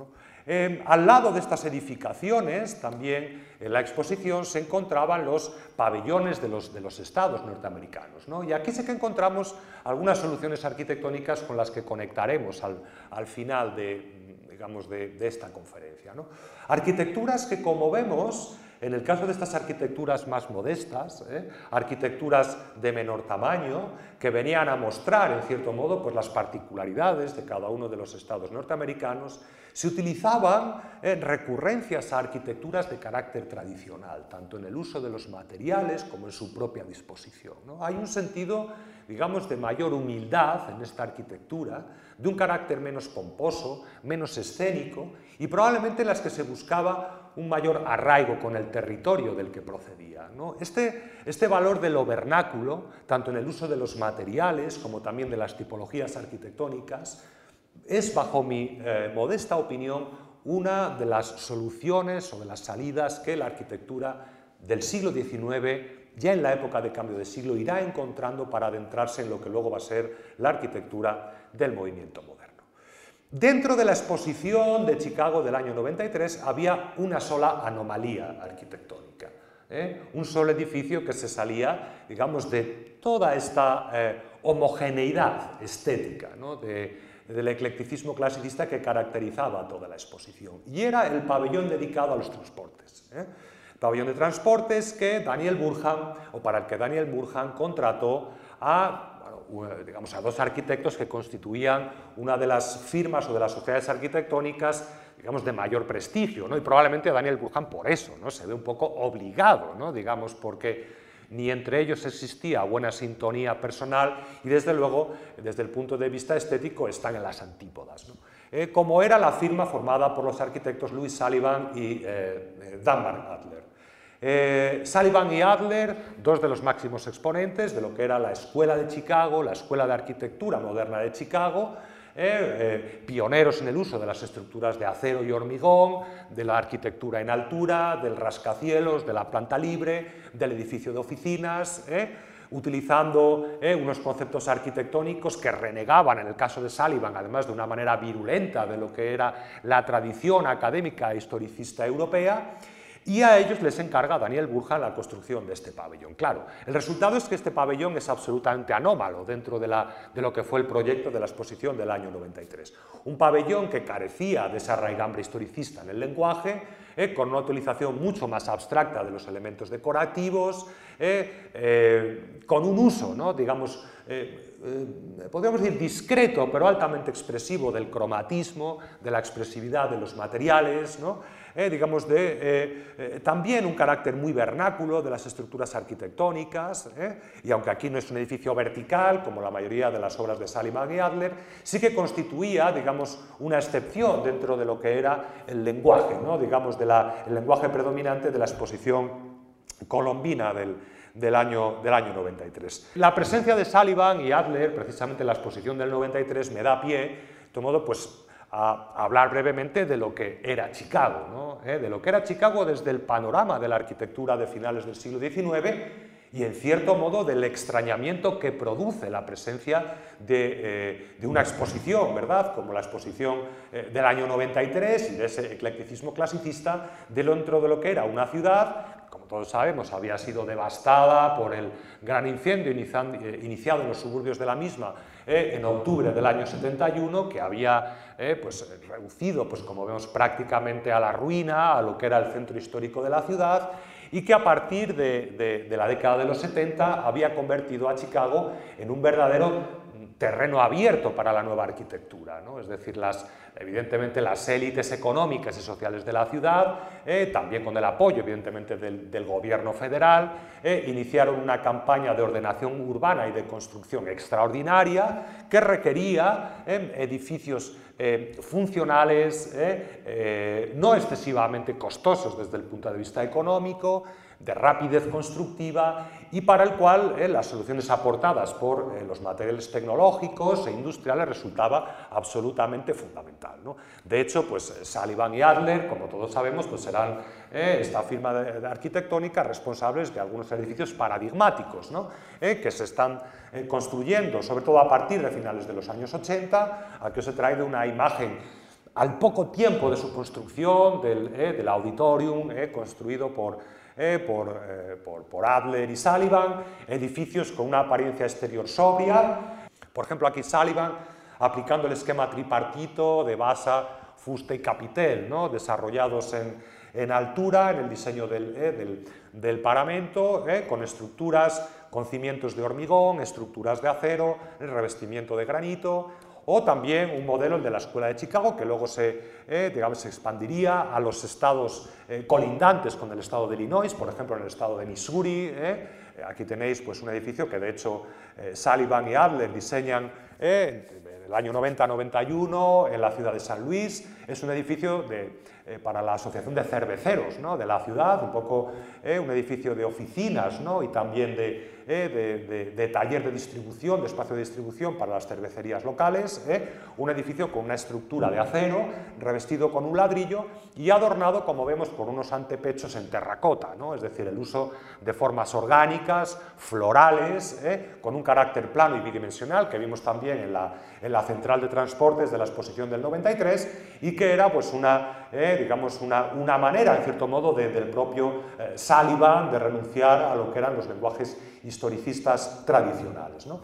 Eh, al lado de estas edificaciones, también en la exposición se encontraban los pabellones de los, de los estados norteamericanos. Y aquí sí que encontramos algunas soluciones arquitectónicas con las que conectaremos al, al final de, digamos, de, esta conferencia. Arquitecturas que, como vemos, En el caso de estas arquitecturas más modestas, ¿eh? arquitecturas de menor tamaño, que venían a mostrar, en cierto modo, pues las particularidades de cada uno de los estados norteamericanos, se utilizaban eh, recurrencias a arquitecturas de carácter tradicional, tanto en el uso de los materiales como en su propia disposición. Hay un sentido, digamos, de mayor humildad en esta arquitectura, de un carácter menos pomposo, menos escénico, y probablemente en las que se buscaba un mayor arraigo con el territorio del que procedía. Este, este valor de lo vernáculo, tanto en el uso de los materiales como también de las tipologías arquitectónicas, es, bajo mi eh, modesta opinión, una de las soluciones o de las salidas que la arquitectura del siglo XIX, ya en la época de cambio de siglo, irá encontrando para adentrarse en lo que luego va a ser la arquitectura del movimiento moderno. Dentro de la exposición de Chicago del año 93 había una sola anomalía arquitectónica, ¿eh? un solo edificio que se salía, digamos, de toda esta eh, homogeneidad estética, de, del eclecticismo clasicista que caracterizaba toda la exposición. Y era el pabellón dedicado a los transportes. ¿eh? pabellón de transportes que Daniel Burhan, o para el que Daniel Burhan contrató a, digamos, a dos arquitectos que constituían una de las firmas o de las sociedades arquitectónicas digamos, de mayor prestigio, ¿no? y probablemente Daniel Burhan por eso ¿no? se ve un poco obligado, ¿no? digamos, porque ni entre ellos existía buena sintonía personal y desde luego, desde el punto de vista estético, están en las antípodas. Eh, como era la firma formada por los arquitectos Louis Sullivan y eh, eh Adler. Eh, Sullivan y Adler, dos de los máximos exponentes de lo que era la Escuela de Chicago, la Escuela de Arquitectura Moderna de Chicago, eh, eh, pioneros en el uso de las estructuras de acero y hormigón, de la arquitectura en altura, del rascacielos, de la planta libre, del edificio de oficinas, eh, utilizando unos conceptos arquitectónicos que renegaban, en el caso de Sullivan, además de una manera virulenta de lo que era la tradición académica e historicista europea, y a ellos les encarga Daniel Burja la construcción de este pabellón. Claro, el resultado es que este pabellón es absolutamente anómalo dentro de, lo que fue el proyecto de la exposición del año 93. Un pabellón que carecía de esa raigambre historicista en el lenguaje, eh, con una utilización mucho más abstracta de los elementos decorativos, eh, eh, con un uso, ¿no? digamos, podríamos decir discreto, pero altamente expresivo del cromatismo, de la expresividad de los materiales, ¿no? Eh, digamos, de eh, eh, también un carácter muy vernáculo de las estructuras arquitectónicas, y aunque aquí no es un edificio vertical, como la mayoría de las obras de Saliman y Adler, sí que constituía, digamos, una excepción dentro de lo que era el lenguaje, ¿no? digamos, de el lenguaje predominante de la exposición colombina del, del año, del año 93. La presencia de Sullivan y Adler, precisamente en la exposición del 93, me da pie, de modo, pues a hablar brevemente de lo que era Chicago, ¿Eh? de lo que era Chicago desde el panorama de la arquitectura de finales del siglo XIX y en cierto modo del extrañamiento que produce la presencia de, eh, una exposición, ¿verdad? Como la exposición eh, del año 93 y de ese eclecticismo clasicista dentro de lo que era una ciudad como todos sabemos, había sido devastada por el gran incendio iniciado en los suburbios de la misma eh, en octubre del año 71, que había eh, pues, reducido, pues, como vemos, prácticamente a la ruina, a lo que era el centro histórico de la ciudad, y que a partir de, de la década de los 70 había convertido a Chicago en un verdadero terreno abierto para la nueva arquitectura, ¿no? es decir, las, evidentemente las élites económicas y sociales de la ciudad, eh, también con el apoyo evidentemente del, gobierno federal, eh, iniciaron una campaña de ordenación urbana y de construcción extraordinaria que requería eh, edificios funcionales, no excesivamente costosos desde el punto de vista económico, de rapidez constructiva y para el cual eh, las soluciones aportadas por eh, los materiales tecnológicos e industriales resultaba absolutamente fundamental. De hecho, pues Sullivan y Adler, como todos sabemos, pues serán eh, esta firma de, arquitectónica responsables de algunos edificios paradigmáticos que se están construyendo, sobre todo a partir de finales de los años 80, a que se trae de una imagen al poco tiempo de su construcción del auditorium construido por eh, eh, por, Adler y Sullivan, edificios con una apariencia exterior sobria. Por ejemplo, aquí Sullivan aplicando el esquema tripartito de basa, fuste y capitel, desarrollados en, en altura, en el diseño del, del, del paramento, con estructuras con cimientos de hormigón, estructuras de acero, el revestimiento de granito, o también un modelo, el de la Escuela de Chicago, que luego se, eh, digamos, se expandiría a los estados eh, colindantes con el estado de Illinois, por ejemplo, en el estado de Missouri. Eh. Aquí tenéis pues, un edificio que, de hecho, Sullivan y Adler diseñan en el año 90-91 en la ciudad de San Luis. Es un edificio de, para la Asociación de Cerveceros de la ciudad, un poco un edificio de oficinas ¿no? y también de, eh, de, taller de distribución, de espacio de distribución para las cervecerías locales, eh, un edificio con una estructura de acero, revestido con un ladrillo y adornado, como vemos, por unos antepechos en terracota, ¿no? es decir, el uso de formas orgánicas, florales, eh, con un carácter plano y bidimensional, que vimos también en la, en la central de transportes de la exposición del 93, y que era pues, una, digamos, una, una, manera, en cierto modo, del propio Sullivan de renunciar a lo que eran los lenguajes historicistas tradicionales. ¿no?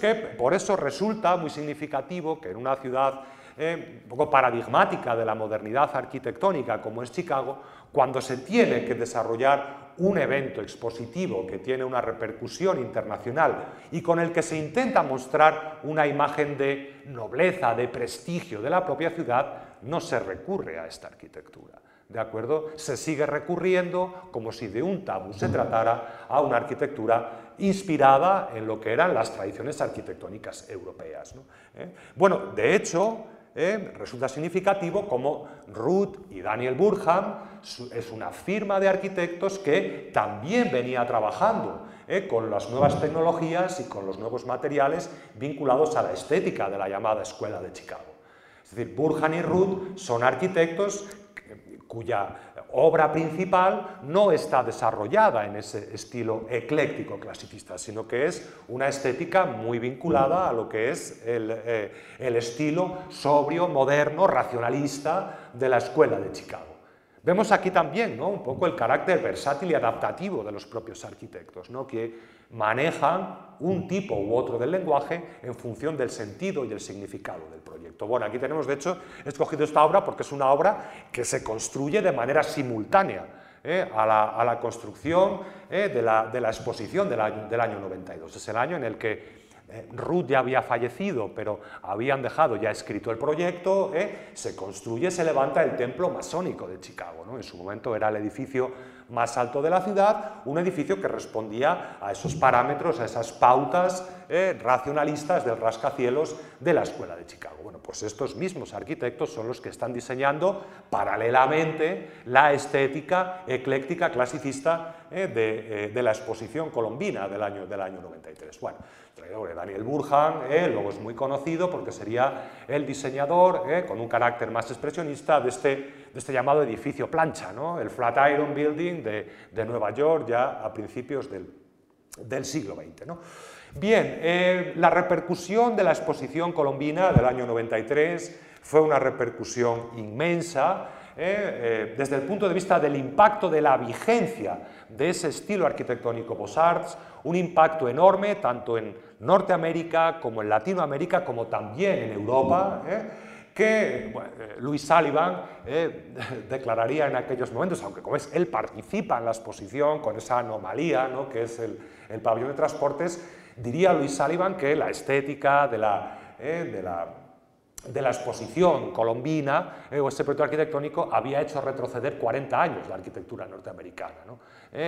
Que por eso resulta muy significativo que en una ciudad eh, un poco paradigmática de la modernidad arquitectónica como es Chicago, cuando se tiene que desarrollar un evento expositivo que tiene una repercusión internacional y con el que se intenta mostrar una imagen de nobleza, de prestigio de la propia ciudad, no se recurre a esta arquitectura. ¿De acuerdo? Se sigue recurriendo, como si de un tabú se tratara, a una arquitectura inspirada en lo que eran las tradiciones arquitectónicas europeas. ¿Eh? Bueno, de hecho, ¿eh? resulta significativo como Ruth y Daniel Burham es una firma de arquitectos que también venía trabajando ¿eh? con las nuevas tecnologías y con los nuevos materiales vinculados a la estética de la llamada Escuela de Chicago. Es decir, Burhan y Ruth son arquitectos cuya obra principal no está desarrollada en ese estilo ecléctico clasicista, sino que es una estética muy vinculada a lo que es el, eh, estilo sobrio, moderno, racionalista de la escuela de Chicago. Vemos aquí también ¿no? un poco el carácter versátil y adaptativo de los propios arquitectos, ¿no? que manejan un tipo u otro del lenguaje en función del sentido y el significado del proyecto. Bueno, aquí tenemos, de hecho, he escogido esta obra porque es una obra que se construye de manera simultánea ¿eh? a, la, construcción ¿eh? de, la, exposición del año, del año 92. Es el año en el que eh, Ruth ya había fallecido, pero habían dejado ya escrito el proyecto, se construye, se levanta el templo masónico de Chicago. En su momento era el edificio más alto de la ciudad, un edificio que respondía a esos parámetros, a esas pautas eh, racionalistas del rascacielos de la Escuela de Chicago. Bueno, pues estos mismos arquitectos son los que están diseñando paralelamente la estética ecléctica clasicista de, de, la exposición colombina del año, del año 93. Bueno, Daniel Burhan, eh, luego es muy conocido porque sería el diseñador eh, con un carácter más expresionista de este, de este llamado edificio plancha, ¿no? el Flatiron Building de, de, Nueva York ya a principios del, del siglo XX. Bien, eh, la repercusión de la exposición colombina del año 93 fue una repercusión inmensa, desde el punto de vista del impacto de la vigencia de ese estilo arquitectónico Beaux-Arts, un impacto enorme tanto en Norteamérica, como en Latinoamérica, como también en Europa, ¿eh? que eh, Luis Sullivan eh, declararía en aquellos momentos, aunque como es, él participa en la exposición con esa anomalía ¿no? que es el, pabellón de transportes, diría Luis Sullivan que la estética de la, de la, de la exposición colombina o ese proyecto arquitectónico había hecho retroceder 40 años la arquitectura norteamericana, ¿no?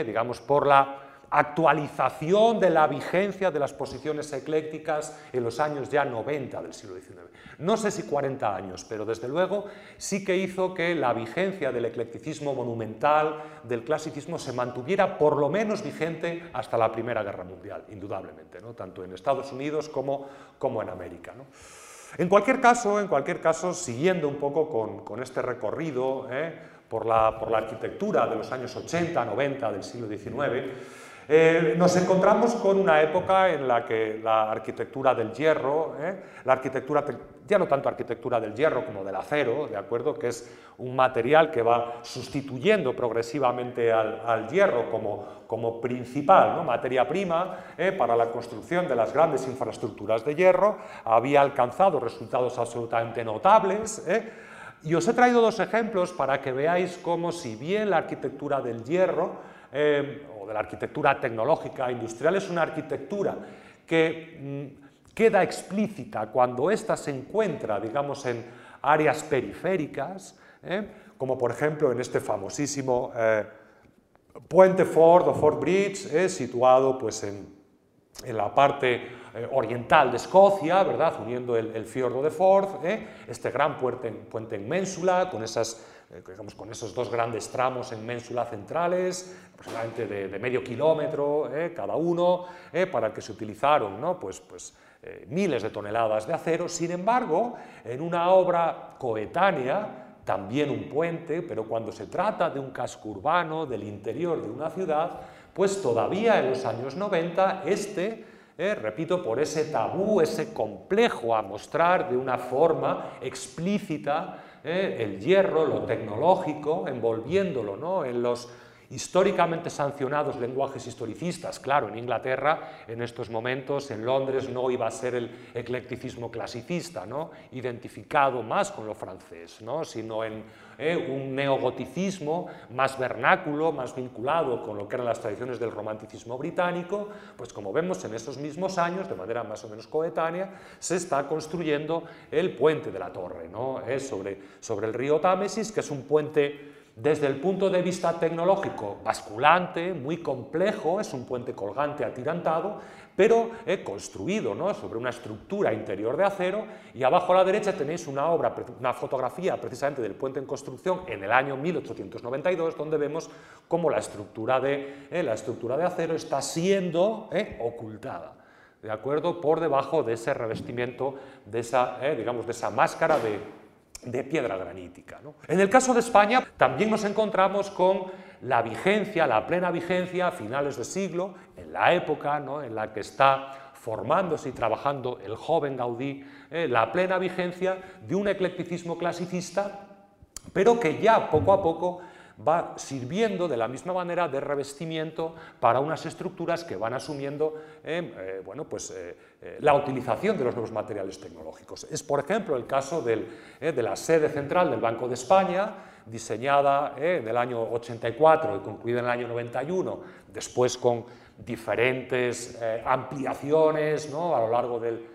digamos por la actualización de la vigencia de las posiciones eclécticas en los años ya 90 del siglo XIX. No sé si 40 años, pero desde luego sí que hizo que la vigencia del eclecticismo monumental, del clasicismo, se mantuviera por lo menos vigente hasta la Primera Guerra Mundial, indudablemente, ¿no? tanto en Estados Unidos como, como en América. En cualquier caso, en cualquier caso, siguiendo un poco con, con este recorrido ¿eh? por, la, por la arquitectura de los años 80, 90 del siglo XIX, eh, nos encontramos con una época en la que la arquitectura del hierro, eh, la arquitectura, ya no tanto arquitectura del hierro como del acero, ¿de acuerdo? que es un material que va sustituyendo progresivamente al, hierro como, como principal ¿no? materia prima eh, para la construcción de las grandes infraestructuras de hierro, había alcanzado resultados absolutamente notables, Y os he traído dos ejemplos para que veáis cómo si bien la arquitectura del hierro eh, la arquitectura tecnológica industrial es una arquitectura que mm, queda explícita cuando ésta se encuentra, digamos, en áreas periféricas, ¿eh? como por ejemplo en este famosísimo eh, puente Ford o Ford Bridge, situado pues, en, la parte eh, oriental de Escocia, ¿verdad? uniendo el, fiordo de ¿eh? este gran puente, puente en Ménsula, con, esas, eh, digamos, con esos dos grandes tramos en Ménsula centrales, aproximadamente de, medio kilómetro cada uno, para el que se utilizaron ¿no? pues, pues, miles de toneladas de acero. Sin embargo, en una obra coetánea, también un puente, pero cuando se trata de un casco urbano, del interior de una ciudad, pues todavía en los años 90 este eh, repito, por ese tabú, ese complejo a mostrar de una forma explícita eh, el hierro, lo tecnológico, envolviéndolo ¿no? en los históricamente sancionados lenguajes historicistas. Claro, en Inglaterra en estos momentos, en Londres no iba a ser el eclecticismo clasicista, ¿no? identificado más con lo francés, ¿no? sino en eh, un neogoticismo más vernáculo, más vinculado con lo que eran las tradiciones del romanticismo británico, pues como vemos en esos mismos años, de manera más o menos coetánea, se está construyendo el puente de la torre, ¿no? Eh, sobre, sobre el río Támesis, que es un puente desde el punto de vista tecnológico, basculante, muy complejo, es un puente colgante atirantado, pero he construido ¿no? sobre una estructura interior de acero y abajo a la derecha tenéis una obra, una fotografía precisamente del puente en construcción en el año 1892, donde vemos cómo la estructura de, eh, la estructura de acero está siendo eh, ocultada. ¿De acuerdo? Por debajo de ese revestimiento, de esa, eh, digamos, de esa máscara de, de piedra granítica. En el caso de España también nos encontramos con la vigencia, la plena vigencia a finales de siglo, en la época en la que está formándose y trabajando el joven Gaudí, eh, la plena vigencia de un eclecticismo clasicista, pero que ya poco a poco va sirviendo de la misma manera de revestimiento para unas estructuras que van asumiendo eh, eh, bueno, pues, eh, la utilización de los nuevos materiales tecnológicos. Es, por ejemplo, el caso de la sede central del Banco de España, diseñada en el año 84 y concluida en el año 91, después con diferentes ampliaciones ¿no? a lo largo del,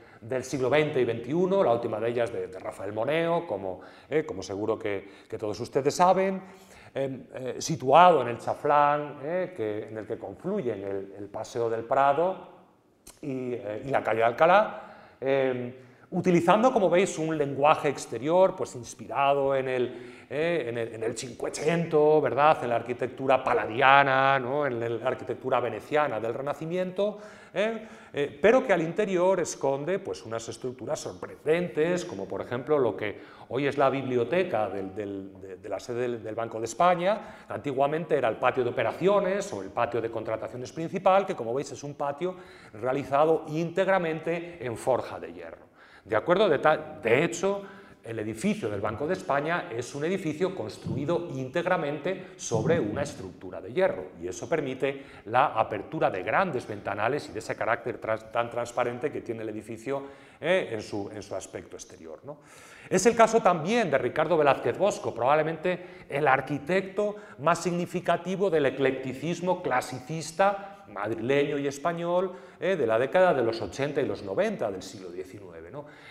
siglo XX y XXI, la última de ellas de, Rafael Moneo, como, como seguro que, que, todos ustedes saben, eh, situado en el Chaflán, eh, en el que confluyen el, Paseo del Prado y, eh, la calle de Alcalá, utilizando, como veis, un lenguaje exterior pues, inspirado en el, en el, en el Cinquecento, ¿verdad? en la arquitectura paladiana, ¿no? en la arquitectura veneciana del Renacimiento, ¿eh? Eh, pero que al interior esconde pues, unas estructuras sorprendentes, como por ejemplo lo que hoy es la biblioteca de, la sede del, Banco de España, antiguamente era el patio de operaciones o el patio de contrataciones principal, que como veis es un patio realizado íntegramente en forja de hierro. ¿De acuerdo? De, de hecho, el edificio del Banco de España es un edificio construido íntegramente sobre una estructura de hierro y eso permite la apertura de grandes ventanales y de ese carácter tan transparente que tiene el edificio eh, en, su, aspecto exterior. Es el caso también de Ricardo Velázquez Bosco, probablemente el arquitecto más significativo del eclecticismo clasicista madrileño y español eh, de la década de los 80 y los 90 del siglo XIX.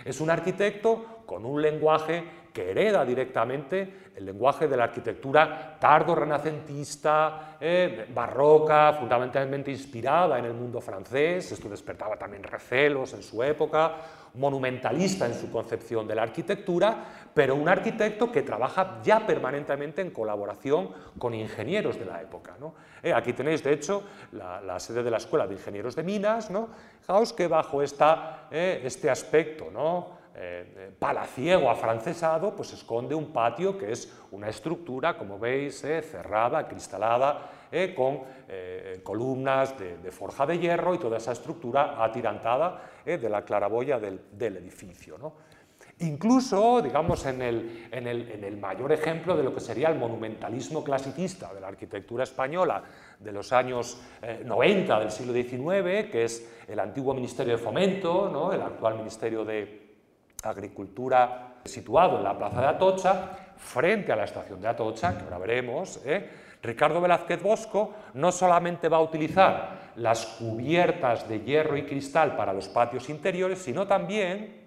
Es un arquitecto con un lenguaje que hereda directamente el lenguaje de la arquitectura tardo-renacentista, eh, barroca, fundamentalmente inspirada en el mundo francés, esto despertaba también recelos en su época, monumentalista en su concepción de la arquitectura, pero un arquitecto que trabaja ya permanentemente en colaboración con ingenieros de la época. Eh, aquí tenéis, de hecho, la, sede de la Escuela de Ingenieros de Minas, ¿no? Fijaos que bajo esta, eh, este aspecto ¿no? Eh, palaciego afrancesado, pues esconde un patio que es una estructura, como veis, cerrada, cristalada, con columnas de, forja de hierro y toda esa estructura atirantada de la claraboya del, edificio. ¿no? Incluso, digamos, en el, mayor ejemplo de lo que sería el monumentalismo clasicista de la arquitectura española de los años 90 eh, del siglo XIX, que es el antiguo Ministerio de Fomento, ¿no? el actual Ministerio de, agricultura situado en la plaza de Atocha, frente a la estación de Atocha, que ahora veremos, ¿eh? Ricardo Velázquez Bosco no solamente va a utilizar las cubiertas de hierro y cristal para los patios interiores, sino también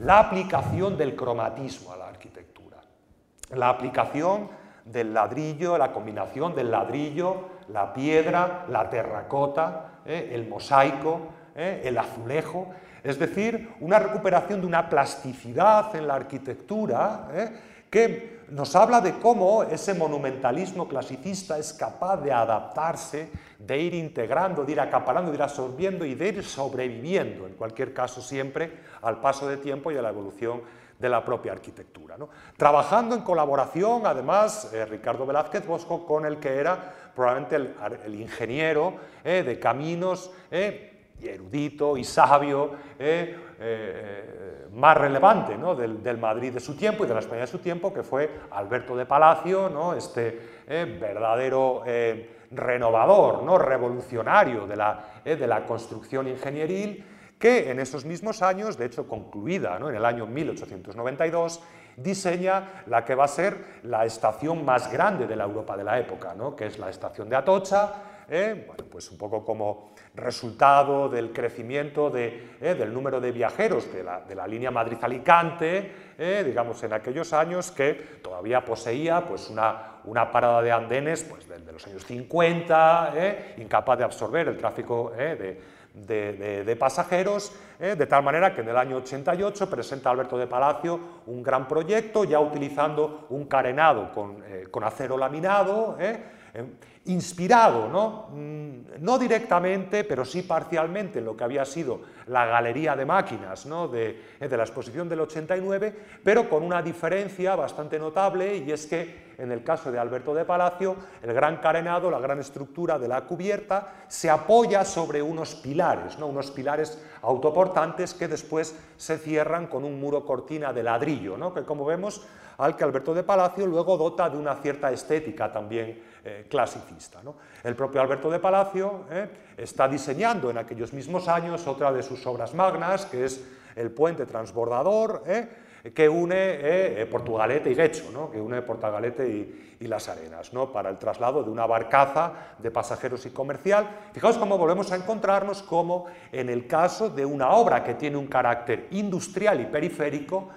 la aplicación del cromatismo a la arquitectura, la aplicación del ladrillo, la combinación del ladrillo, la piedra, la terracota, ¿eh? el mosaico, ¿eh? el azulejo, es decir, una recuperación de una plasticidad en la arquitectura ¿eh? que nos habla de cómo ese monumentalismo clasicista es capaz de adaptarse, de ir integrando, de ir acaparando, de ir absorbiendo y de ir sobreviviendo, en cualquier caso siempre, al paso de tiempo y a la evolución de la propia arquitectura. Trabajando en colaboración, además, eh, Ricardo Velázquez Bosco con el que era probablemente el, ingeniero eh, de caminos y erudito y sabio más relevante del, Madrid de su tiempo y de la España de su tiempo, que fue Alberto de Palacio, ¿no? este verdadero renovador, ¿no? revolucionario de la, de la construcción ingenieril, que en esos mismos años, de hecho concluida en el año 1892, diseña la que va a ser la estación más grande de la Europa de la época, que es la estación de Atocha, ¿eh? pues un poco como resultado del crecimiento ¿eh? del número de viajeros de la, línea Madrid-Alicante, ¿eh? digamos en aquellos años que todavía poseía pues, una, una parada de andenes pues, de, los años 50, incapaz de absorber el tráfico de pasajeros, de tal manera que en el año 88 presenta Alberto de Palacio un gran proyecto, ya utilizando un carenado con, acero laminado. Inspirado, ¿no? Mm, no directamente, pero sí parcialmente en lo que había sido la galería de máquinas ¿no? de, de, la exposición del 89, pero con una diferencia bastante notable y es que en el caso de Alberto de Palacio, el gran carenado, la gran estructura de la cubierta, se apoya sobre unos pilares, ¿no? unos pilares autoportantes que después se cierran con un muro cortina de ladrillo, ¿no? que como vemos al que Alberto de Palacio luego dota de una cierta estética también eh, clasicista. El propio Alberto de Palacio eh, está diseñando en aquellos mismos años otra de sus obras magnas, que es el puente transbordador, eh, que une Portugalete y Guecho, que une Portugalete y, Las Arenas, ¿no? para el traslado de una barcaza de pasajeros y comercial. Fijaos cómo volvemos a encontrarnos como en el caso de una obra que tiene un carácter industrial y periférico,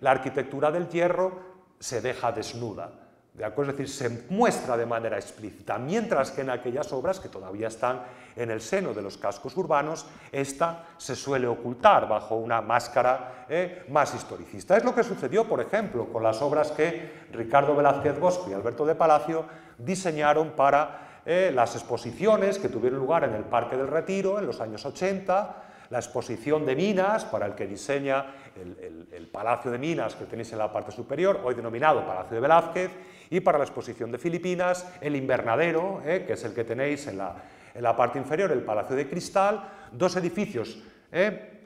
la arquitectura del hierro se deja desnuda. ¿De? Es decir, se muestra de manera explícita, mientras que en aquellas obras que todavía están en el seno de los cascos urbanos, esta se suele ocultar bajo una máscara eh, más historicista. Es lo que sucedió, por ejemplo, con las obras que Ricardo Velázquez Bosco y Alberto de Palacio diseñaron para eh, las exposiciones que tuvieron lugar en el Parque del Retiro en los años 80, la exposición de minas, para el que diseña el, Palacio de Minas que tenéis en la parte superior, hoy denominado Palacio de Velázquez, y para la exposición de Filipinas, el invernadero, eh, que es el que tenéis en la, parte inferior, el Palacio de Cristal, dos edificios eh,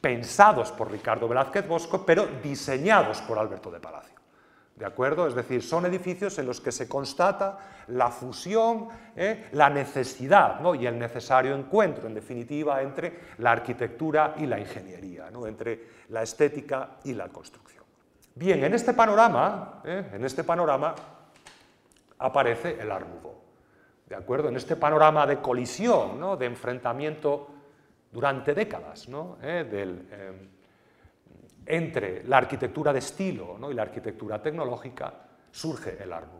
pensados por Ricardo Velázquez Bosco, pero diseñados por Alberto de Palacio. ¿De acuerdo? Es decir, son edificios en los que se constata la fusión, ¿eh? la necesidad y el necesario encuentro, en definitiva, entre la arquitectura y la ingeniería, entre la estética y la construcción. Bien, en este panorama, ¿eh? en este panorama aparece el Art ¿De acuerdo? En este panorama de colisión, de enfrentamiento durante décadas ¿Eh? del entre la arquitectura de estilo y la arquitectura tecnológica surge el Art.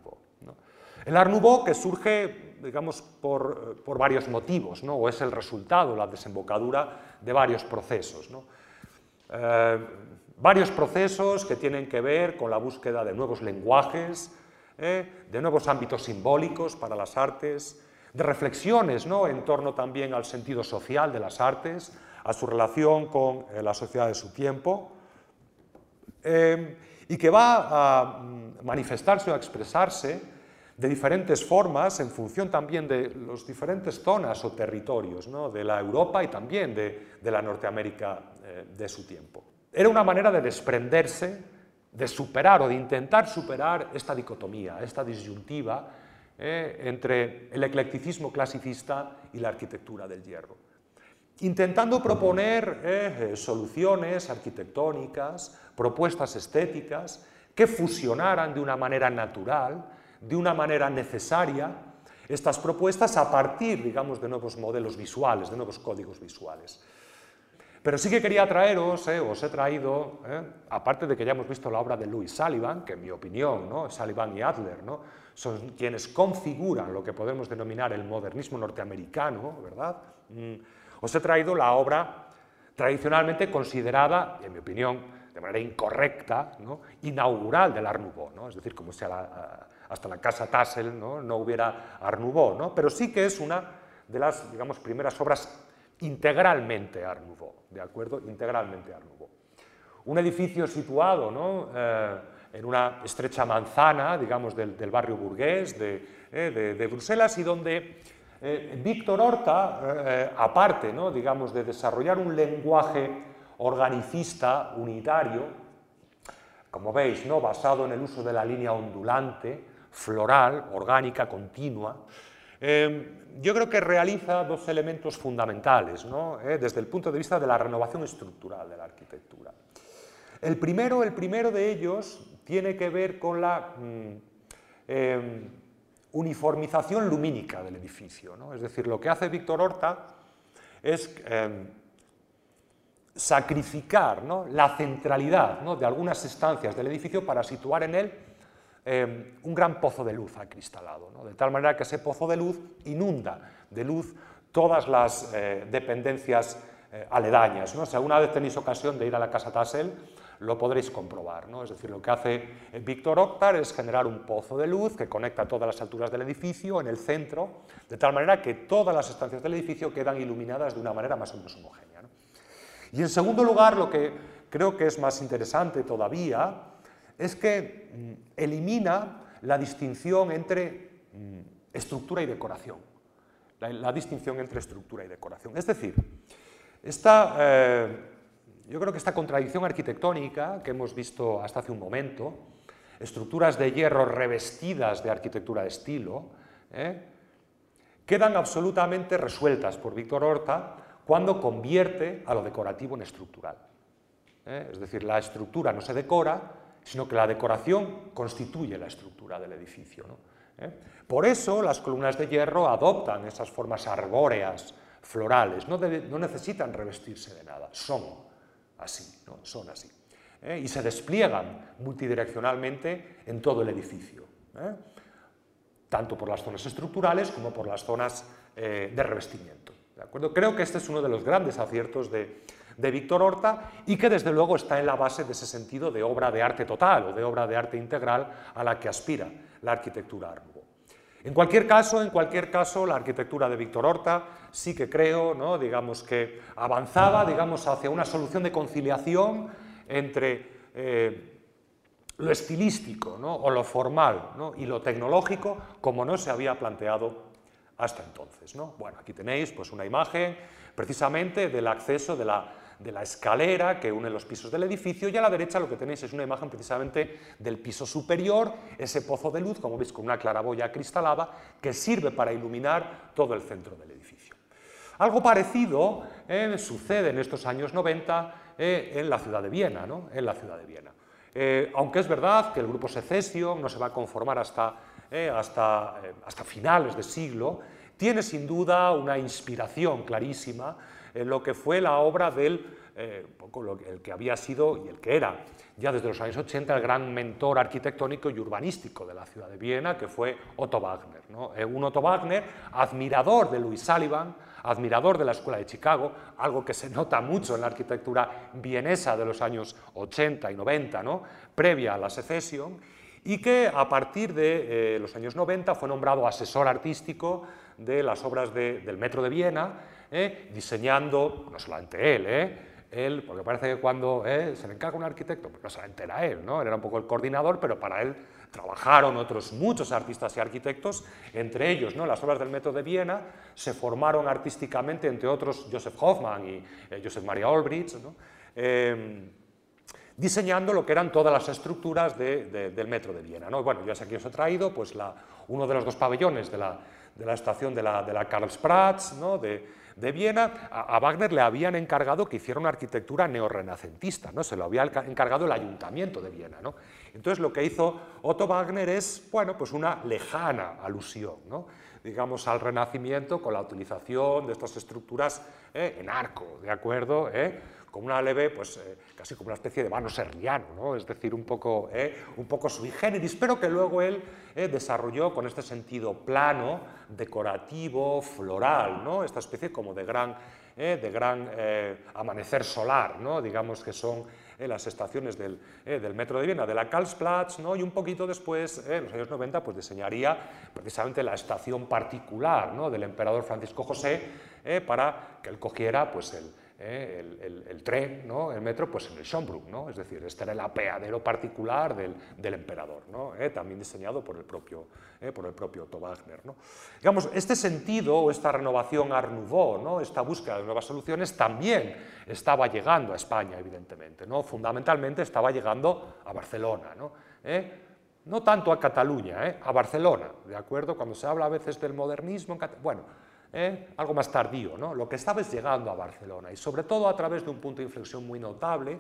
El Art Nouveau que surge, digamos, por, varios motivos, o es el resultado, la desembocadura de varios procesos. Eh, varios procesos que tienen que ver con la búsqueda de nuevos lenguajes, eh, de nuevos ámbitos simbólicos para las artes, de reflexiones ¿no? en torno también al sentido social de las artes, a su relación con eh, la sociedad de su tiempo, Em, y que va a mm, manifestarse o a expresarse de diferentes formas en función también de las diferentes zonas o territorios de la Europa y también de, la Norteamérica eh, de su tiempo. Era una manera de desprenderse, de superar o de intentar superar esta dicotomía, esta disyuntiva eh, entre el eclecticismo clasicista y la arquitectura del hierro. intentando proponer eh, soluciones arquitectónicas, propuestas estéticas, que fusionaran de una manera natural, de una manera necesaria, estas propuestas a partir, digamos, de nuevos modelos visuales, de nuevos códigos visuales. Pero sí que quería traeros, eh, os he traído, eh, aparte de que ya hemos visto la obra de Louis Sullivan, que en mi opinión, ¿no? Sullivan y Adler, ¿no? son quienes configuran lo que podemos denominar el modernismo norteamericano, ¿verdad? Mm, os he traído la obra tradicionalmente considerada, en mi opinión, de manera incorrecta, ¿no? inaugural del Art Nouveau, ¿no? es decir, como si hasta la casa Tassel ¿no? no hubiera Art Nouveau, ¿no? pero sí que es una de las digamos, primeras obras integralmente Art Nouveau, ¿de acuerdo? Integralmente Art Nouveau. Un edificio situado ¿no? Eh, en una estrecha manzana, digamos, del, barrio burgués de, eh, de, Bruselas y donde eh, Víctor Horta, aparte, ¿no? digamos, de desarrollar un lenguaje organicista, unitario, como veis, ¿no? basado en el uso de la línea ondulante, floral, orgánica, continua, Em, yo creo que realiza dos elementos fundamentales eh, desde el punto de vista de la renovación estructural de la arquitectura. El primero, el primero de ellos tiene que ver con la mm, em, uniformización lumínica del edificio. Es decir, lo que hace Víctor Horta es em, sacrificar la centralidad de algunas estancias del edificio para situar en él Em, un gran pozo de luz acristalado, de tal manera que ese pozo de luz inunda de luz todas las eh, dependencias eh, aledañas. ¿no? Si alguna vez tenéis ocasión de ir a la casa Tassel, lo podréis comprobar. ¿no? Es decir, lo que hace eh, Víctor Octar es generar un pozo de luz que conecta todas las alturas del edificio en el centro, de tal manera que todas las estancias del edificio quedan iluminadas de una manera más o menos homogénea. Y en segundo lugar, lo que creo que es más interesante todavía, es que mm, elimina la distinción entre mm, estructura y decoración. La, distinción entre estructura y decoración. Es decir, esta, eh, yo creo que esta contradicción arquitectónica que hemos visto hasta hace un momento, estructuras de hierro revestidas de arquitectura de estilo, ¿eh? quedan absolutamente resueltas por Víctor Horta cuando convierte a lo decorativo en estructural. ¿eh? Es decir, la estructura no se decora, sino que la decoración constituye la estructura del edificio. ¿Eh? Por eso las columnas de hierro adoptan esas formas arbóreas, florales, no, necesitan revestirse de nada, son así, ¿no? son así. ¿eh? Y se despliegan multidireccionalmente en todo el edificio, ¿eh? tanto por las zonas estructurales como por las zonas de revestimiento. ¿de acuerdo? Creo que este es uno de los grandes aciertos de, de Víctor Horta y que desde luego está en la base de ese sentido de obra de arte total o de obra de arte integral a la que aspira la arquitectura Art En cualquier caso, en cualquier caso, la arquitectura de Víctor Horta sí que creo, ¿no? digamos que avanzaba, digamos, hacia una solución de conciliación entre eh, lo estilístico o lo formal y lo tecnológico como no se había planteado hasta entonces. ¿no? Bueno, aquí tenéis pues, una imagen precisamente del acceso de la de la escalera que une los pisos del edificio y a la derecha lo que tenéis es una imagen precisamente del piso superior, ese pozo de luz, como veis, con una claraboya cristalada que sirve para iluminar todo el centro del edificio. Algo parecido eh, sucede en estos años 90 eh, en la ciudad de Viena. ¿no? En la ciudad de Viena. Eh, aunque es verdad que el grupo secesio no se va a conformar hasta, hasta, hasta finales de siglo, tiene sin duda una inspiración clarísima en lo que fue la obra del, eh, el que había sido y el que era ya desde los años 80 el gran mentor arquitectónico y urbanístico de la ciudad de Viena, que fue Otto Wagner. ¿no? Eh, un Otto Wagner, admirador de Louis Sullivan, admirador de la Escuela de Chicago, algo que se nota mucho en la arquitectura vienesa de los años 80 y 90, ¿no? previa a la secesión, y que a partir de eh, los años 90 fue nombrado asesor artístico de las obras del Metro de Viena, ¿eh? diseñando, no solamente él, ¿eh? él, porque parece que cuando ¿eh? se le encarga un arquitecto, pues no solamente era él, ¿no? él era un poco el coordinador, pero para él trabajaron otros muchos artistas y arquitectos, entre ellos ¿no? las obras del Metro de Viena, se formaron artísticamente, entre otros, Joseph Hoffman y Joseph Maria Olbrich, em, diseñando lo que eran todas las estructuras del Metro de Viena. ¿no? Bueno, ya sé que os he traído pues, uno de los dos pabellones de la, de la estación de la, de la Karlsplatz, ¿no? de, de Viena, a, Wagner le habían encargado que hiciera una arquitectura neorrenacentista, ¿no? se lo había encargado el ayuntamiento de Viena. ¿no? Entonces lo que hizo Otto Wagner es bueno, pues una lejana alusión ¿no? digamos, al Renacimiento con la utilización de estas estructuras ¿eh? en arco, ¿de acuerdo? ¿Eh? Con una leve, pues eh, casi como una especie de vano serriano, ¿no? es decir, un poco, eh, un poco sui generis, pero que luego él eh, desarrolló con este sentido plano, decorativo, floral, ¿no? esta especie como de gran, de gran amanecer solar, ¿no? digamos que son las estaciones del, del, metro de Viena, de la Karlsplatz, ¿no? y un poquito después, en los años 90, pues diseñaría precisamente la estación particular ¿no? del emperador Francisco José para que él cogiera pues, el, ¿eh? el, tren, ¿no? el metro, pues en el Schönbrunn, ¿no? es decir, este era el apeadero particular del, emperador, ¿no? ¿Eh? también diseñado por el propio, ¿eh? por el propio Otto Wagner. ¿no? Digamos, este sentido esta renovación Art Nouveau, ¿no? esta búsqueda de nuevas soluciones también estaba llegando a España, evidentemente, ¿no? fundamentalmente estaba llegando a Barcelona. ¿no? no tanto a Cataluña, a Barcelona, ¿de acuerdo? Cuando se habla a veces del modernismo, bueno, ¿eh? algo más tardío, ¿no? lo que estaba es llegando a Barcelona y sobre todo a través de un punto de inflexión muy notable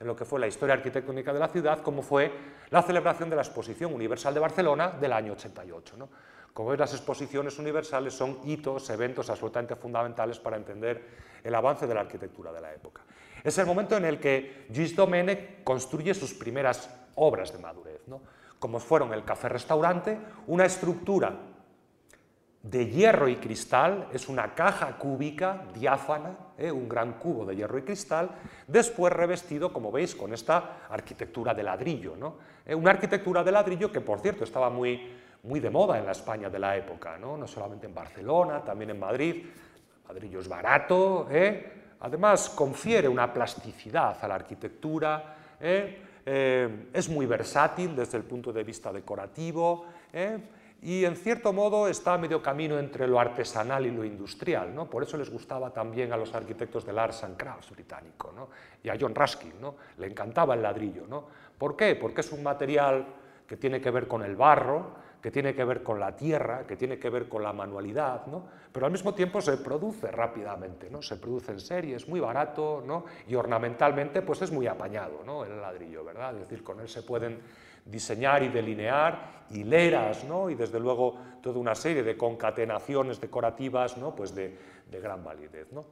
en lo que fue la historia arquitectónica de la ciudad, como fue la celebración de la Exposición Universal de Barcelona del año 88. ¿no? Como veis, las exposiciones universales son hitos, eventos absolutamente fundamentales para entender el avance de la arquitectura de la época. Es el momento en el que Gilles Domènech construye sus primeras obras de madurez, ¿no? como fueron el café-restaurante, una estructura de hierro y cristal, es una caja cúbica diáfana, ¿eh? un gran cubo de hierro y cristal, después revestido, como veis, con esta arquitectura de ladrillo. ¿no? Eh, una arquitectura de ladrillo que, por cierto, estaba muy, muy de moda en la España de la época, ¿no? solamente en Barcelona, también en Madrid. El ladrillo es barato, ¿eh? además confiere una plasticidad a la arquitectura, es muy versátil desde el punto de vista decorativo, y en cierto modo está a medio camino entre lo artesanal y lo industrial. ¿no? Por eso les gustaba también a los arquitectos del Arts and Crafts británico ¿no? y a John Ruskin. ¿no? Le encantaba el ladrillo. ¿no? ¿Por qué? Porque es un material que tiene que ver con el barro, que tiene que ver con la tierra, que tiene que ver con la manualidad, ¿no? pero al mismo tiempo se produce rápidamente, ¿no? se produce en serie, es muy barato ¿no? y ornamentalmente pues es muy apañado ¿no? el ladrillo, ¿verdad? es decir, con él se pueden diseñar y delinear hileras, ¿no? y desde luego toda una serie de concatenaciones decorativas ¿no? pues de, gran validez. ¿no?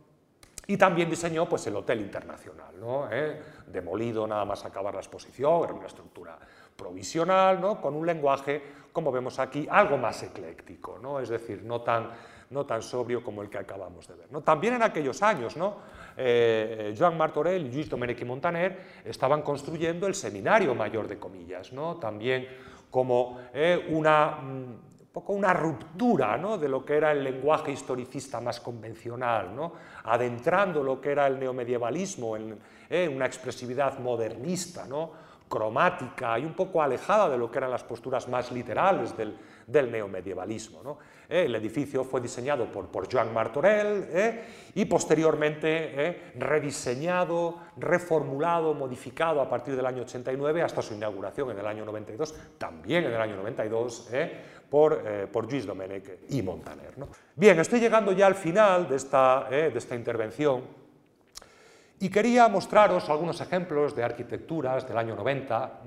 Y también diseñó pues, el Hotel Internacional, ¿no? ¿Eh? demolido nada más acabar la exposición, era una estructura provisional, ¿no? con un lenguaje, como vemos aquí, algo más ecléctico, ¿no? es decir, no tan, no tan sobrio como el que acabamos de ver. También en aquellos años, ¿no? eh, Joan Martorell y Luis Domènech y Montaner estaban construyendo el Seminario Mayor de Comillas, ¿no? también como eh, una, mm, poco una ruptura ¿no? de lo que era el lenguaje historicista más convencional, ¿no? adentrando lo que era el neomedievalismo en eh, una expresividad modernista, ¿no? Cromática y un poco alejada de lo que eran las posturas más literales del, neomedievalismo. Eh, el edificio fue diseñado por, por Joan Martorell eh, y posteriormente eh, rediseñado, reformulado, modificado a partir del año 89 hasta su inauguración en el año 92, también en el año 92, por, por Gilles Domenech y Montaner. Bien, estoy llegando ya al final de esta intervención y quería mostraros algunos ejemplos de arquitecturas del año 90.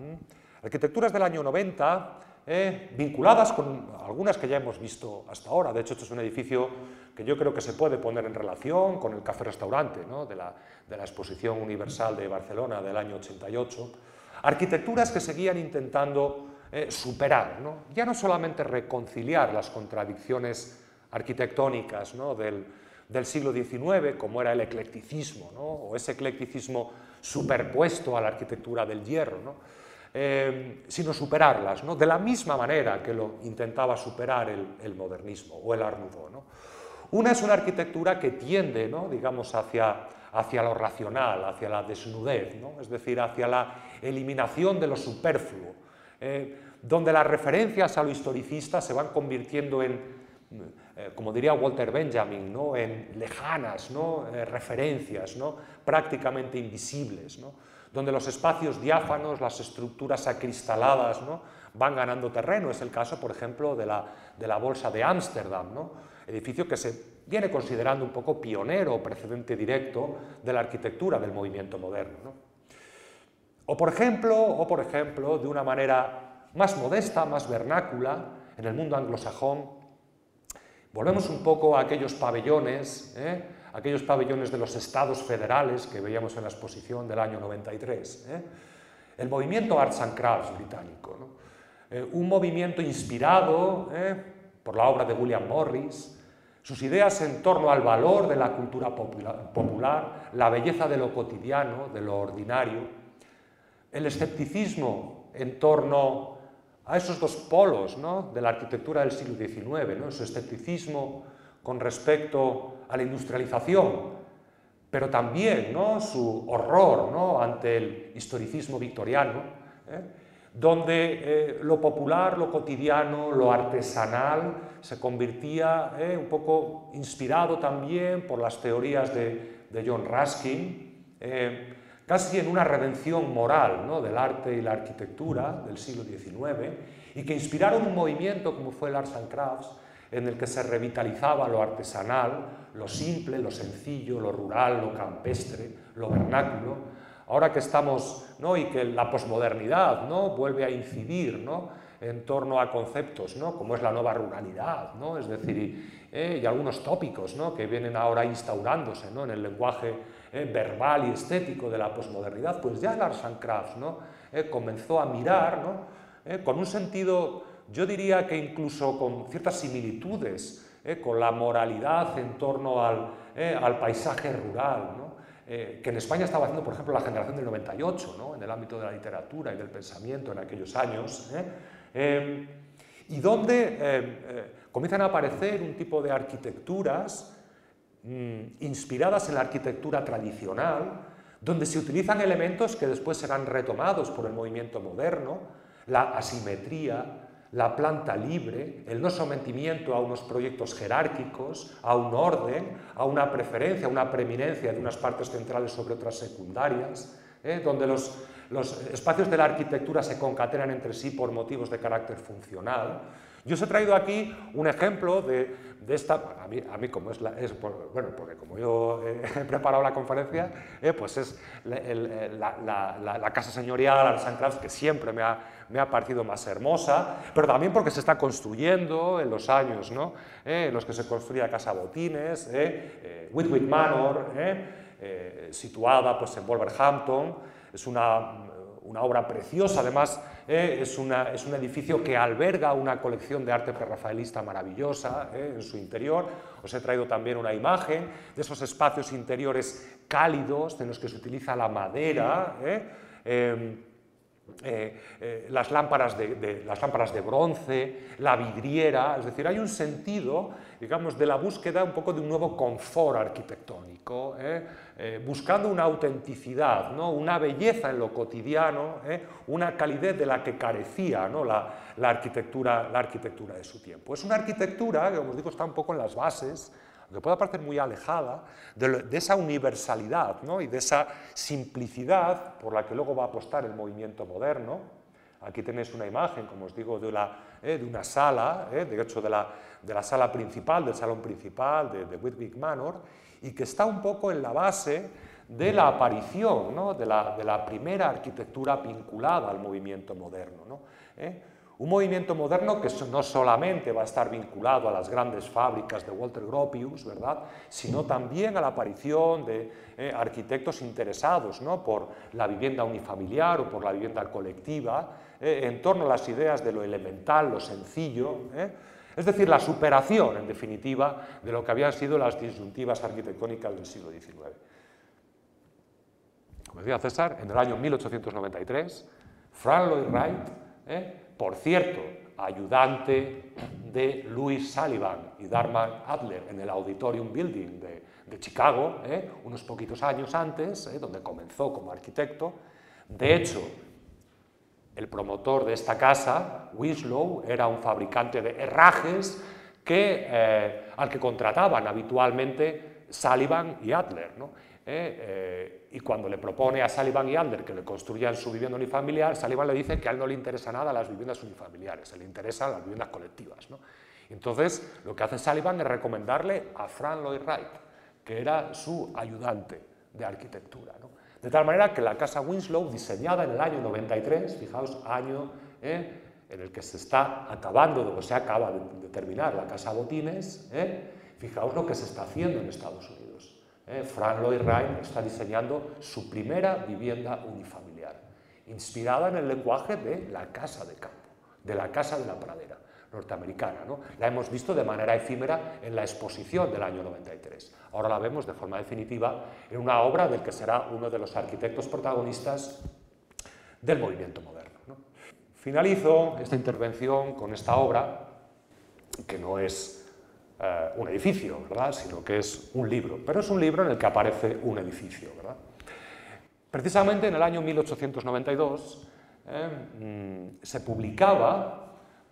Arquitecturas del año 90 eh, vinculadas con algunas que ya hemos visto hasta ahora. De hecho, este es un edificio que yo creo que se puede poner en relación con el café-restaurante de, la, Exposición Universal de Barcelona del año 88. Arquitecturas que seguían intentando eh, superar, ya no solamente reconciliar las contradicciones arquitectónicas del, del, siglo XIX, como era el eclecticismo, o ese eclecticismo superpuesto a la arquitectura del hierro, eh, sino superarlas, ¿no? de la misma manera que lo intentaba superar el, modernismo o el Art. Una es una arquitectura que tiende, digamos, hacia, hacia lo racional, hacia la desnudez, es decir, hacia la eliminación de lo superfluo, eh, donde las referencias a lo historicista se van convirtiendo en, eh, como diría Walter Benjamin, ¿no? en lejanas ¿no? referencias, ¿no? prácticamente invisibles. ¿no? donde los espacios diáfanos, las estructuras acristaladas, ¿no? van ganando terreno. Es el caso, por ejemplo, de la, de la Bolsa de Ámsterdam, ¿no? edificio que se viene considerando un poco pionero o precedente directo de la arquitectura del movimiento moderno. O por ejemplo, o por ejemplo, de una manera más modesta, más vernácula, en el mundo anglosajón, volvemos un poco a aquellos pabellones, ¿eh? aquellos pabellones de los estados federales que veíamos en la exposición del año 93. ¿eh? El movimiento Arts and Crafts británico, eh, un movimiento inspirado por la obra de William Morris, sus ideas en torno al valor de la cultura popular, la belleza de lo cotidiano, de lo ordinario, el escepticismo en torno a esos dos polos de la arquitectura del siglo XIX, ¿no? su escepticismo con respecto a la industrialización, pero también ¿no? su horror ¿no? ante el historicismo victoriano, ¿eh? donde eh, lo popular, lo cotidiano, lo artesanal se convertía ¿eh? un poco inspirado también por las teorías de, de John Ruskin, casi en una redención moral ¿no? del arte y la arquitectura del siglo XIX, y que inspiraron un movimiento como fue el Arts and Crafts, en el que se revitalizaba lo artesanal, lo simple, lo sencillo, lo rural, lo campestre, lo vernáculo. Ahora que estamos, ¿no? y que la posmodernidad ¿no? vuelve a incidir ¿no? en torno a conceptos ¿no? como es la nueva ruralidad, ¿no? es decir, eh, y algunos tópicos ¿no? que vienen ahora instaurándose ¿no? en el lenguaje eh, verbal y estético de la posmodernidad, pues ya Lars and Crafts ¿no? Eh, comenzó a mirar ¿no? con un sentido, yo diría que incluso con ciertas similitudes con la moralidad en torno al, al paisaje rural, ¿no? que en España estaba haciendo, por ejemplo, la generación del 98, ¿no? en el ámbito de la literatura y del pensamiento en aquellos años. Em, y donde eh, comienzan a aparecer un tipo de arquitecturas mm, inspiradas en la arquitectura tradicional, donde se utilizan elementos que después serán retomados por el movimiento moderno, la asimetría, la planta libre, el no sometimiento a unos proyectos jerárquicos, a un orden, a una preferencia, a una preeminencia de unas partes centrales sobre otras secundarias, ¿eh? donde los, los espacios de la arquitectura se concatenan entre sí por motivos de carácter funcional. Yo os he traído aquí un ejemplo de, esta, a mí, a mí, como es, la, bueno, porque como yo he preparado la conferencia, eh, pues es la, casa señorial Crafts que siempre me ha, me ha, parecido más hermosa, pero también porque se está construyendo en los años ¿no? Eh, en los que se construía Casa Botines, eh, Whitwick Manor, situada pues, en Wolverhampton, es una, obra preciosa, además eh, es, un edificio que alberga una colección de arte prerrafaelista maravillosa eh, en su interior. Os he traído también una imagen de esos espacios interiores cálidos en los que se utiliza la madera. Eh, em, las, lámparas de, las lámparas de bronce, la vidriera, es decir, hay un sentido, digamos, de la búsqueda un poco de un nuevo confort arquitectónico, ¿eh? buscando una autenticidad, ¿no? una belleza en lo cotidiano, una calidez de la que carecía ¿no? la, la, arquitectura, la arquitectura de su tiempo. Es una arquitectura que, como os digo, está un poco en las bases que puede parecer muy alejada de, esa universalidad y de esa simplicidad por la que luego va a apostar el movimiento moderno. Aquí tenéis una imagen, como os digo, de, eh, de una sala, eh, de hecho de la, de la, sala principal, del salón principal de, de Whitwick Manor, y que está un poco en la base de la aparición de, la, de, la, primera arquitectura vinculada al movimiento moderno. ¿no? ¿Eh? Un movimiento moderno que no solamente va a estar vinculado a las grandes fábricas de Walter Gropius, ¿verdad? sino también a la aparición de arquitectos interesados ¿no? por la vivienda unifamiliar o por la vivienda colectiva, eh, en torno a las ideas de lo elemental, lo sencillo, ¿eh? es decir, la superación, en definitiva, de lo que habían sido las disyuntivas arquitectónicas del siglo XIX. Como decía César, en el año 1893, Frank Lloyd Wright por cierto, ayudante de Louis Sullivan y Darman Adler en el Auditorium Building de, Chicago, ¿eh? unos poquitos años antes, ¿eh? donde comenzó como arquitecto. De hecho, el promotor de esta casa, Winslow, era un fabricante de herrajes que, eh, al que contrataban habitualmente Sullivan y Adler. ¿no? ¿eh? Eh, y cuando le propone a Sullivan y Adler que le construyan su vivienda unifamiliar, Sullivan le dice que a él no le interesa nada las viviendas unifamiliares, se le interesan las viviendas colectivas. Entonces, lo que hace Sullivan es recomendarle a Frank Lloyd Wright, que era su ayudante de arquitectura. De tal manera que la casa Winslow, diseñada en el año 93, fijaos, año ¿eh? en el que se está acabando, o se acaba de, terminar la casa Botines, ¿eh? fijaos lo que se está haciendo en Estados Unidos. ¿eh? Frank Lloyd Wright está diseñando su primera vivienda unifamiliar, inspirada en el lenguaje de la casa de campo, de la casa de la pradera norteamericana. ¿no? La hemos visto de manera efímera en la exposición del año 93. Ahora la vemos de forma definitiva en una obra del que será uno de los arquitectos protagonistas del movimiento moderno. Finalizo esta intervención con esta obra, que no es eh, un edificio, ¿verdad? sino que es un libro, pero es un libro en el que aparece un edificio. ¿verdad? Precisamente en el año 1892 eh, mm, se publicaba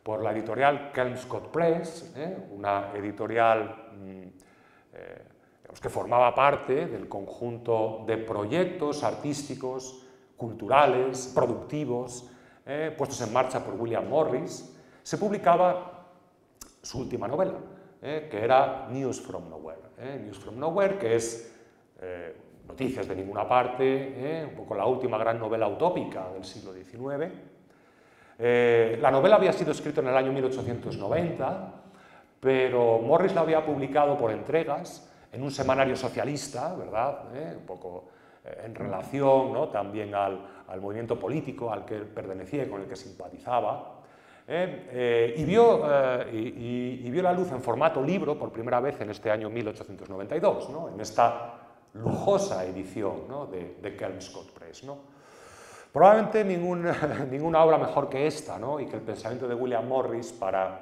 por la editorial Kelmscott Press, ¿eh? una editorial mm, eh, que formaba parte del conjunto de proyectos artísticos, culturales, productivos, ¿eh? puestos en marcha por William Morris, se publicaba su última novela, que era News from Nowhere. News from Nowhere, que es Noticias de ninguna parte, un poco la última gran novela utópica del siglo XIX, eh, la novela había sido escrita en el año 1890, pero Morris la había publicado por entregas en un semanario socialista, ¿verdad? Eh, un poco eh, en relación también al, movimiento político al que pertenecía y con el que simpatizaba. y, vio, la luz en formato libro por primera vez en este año 1892, ¿no? en esta lujosa edición de, de Kelmscott Press. ¿no? Probablemente ninguna obra mejor que esta, ¿no? y que el pensamiento de William Morris para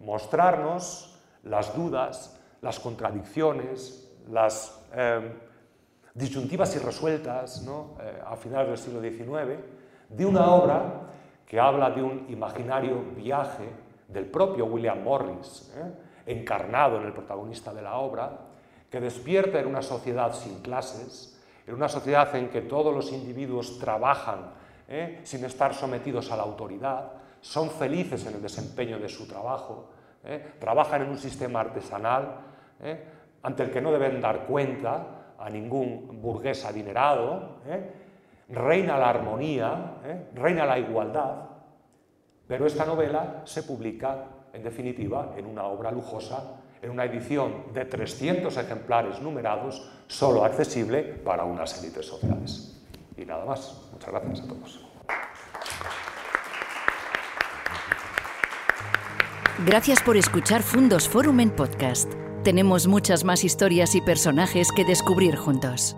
mostrarnos las dudas, las contradicciones, las em, disyuntivas irresueltas ¿no? Eh, a finales del siglo XIX, de una obra que habla de un imaginario viaje del propio William Morris, ¿eh? encarnado en el protagonista de la obra, que despierta en una sociedad sin clases, en una sociedad en que todos los individuos trabajan ¿eh? sin estar sometidos a la autoridad, son felices en el desempeño de su trabajo, ¿eh? trabajan en un sistema artesanal ¿eh? ante el que no deben dar cuenta a ningún burgués adinerado, reina la armonía, reina la igualdad, pero esta novela se publica, en definitiva, en una obra lujosa en una edición de 300 ejemplares numerados, solo accesible para unas élites sociales. Y nada más. Muchas gracias a todos. Gracias por escuchar Fundos Forum en podcast. Tenemos muchas más historias y personajes que descubrir juntos.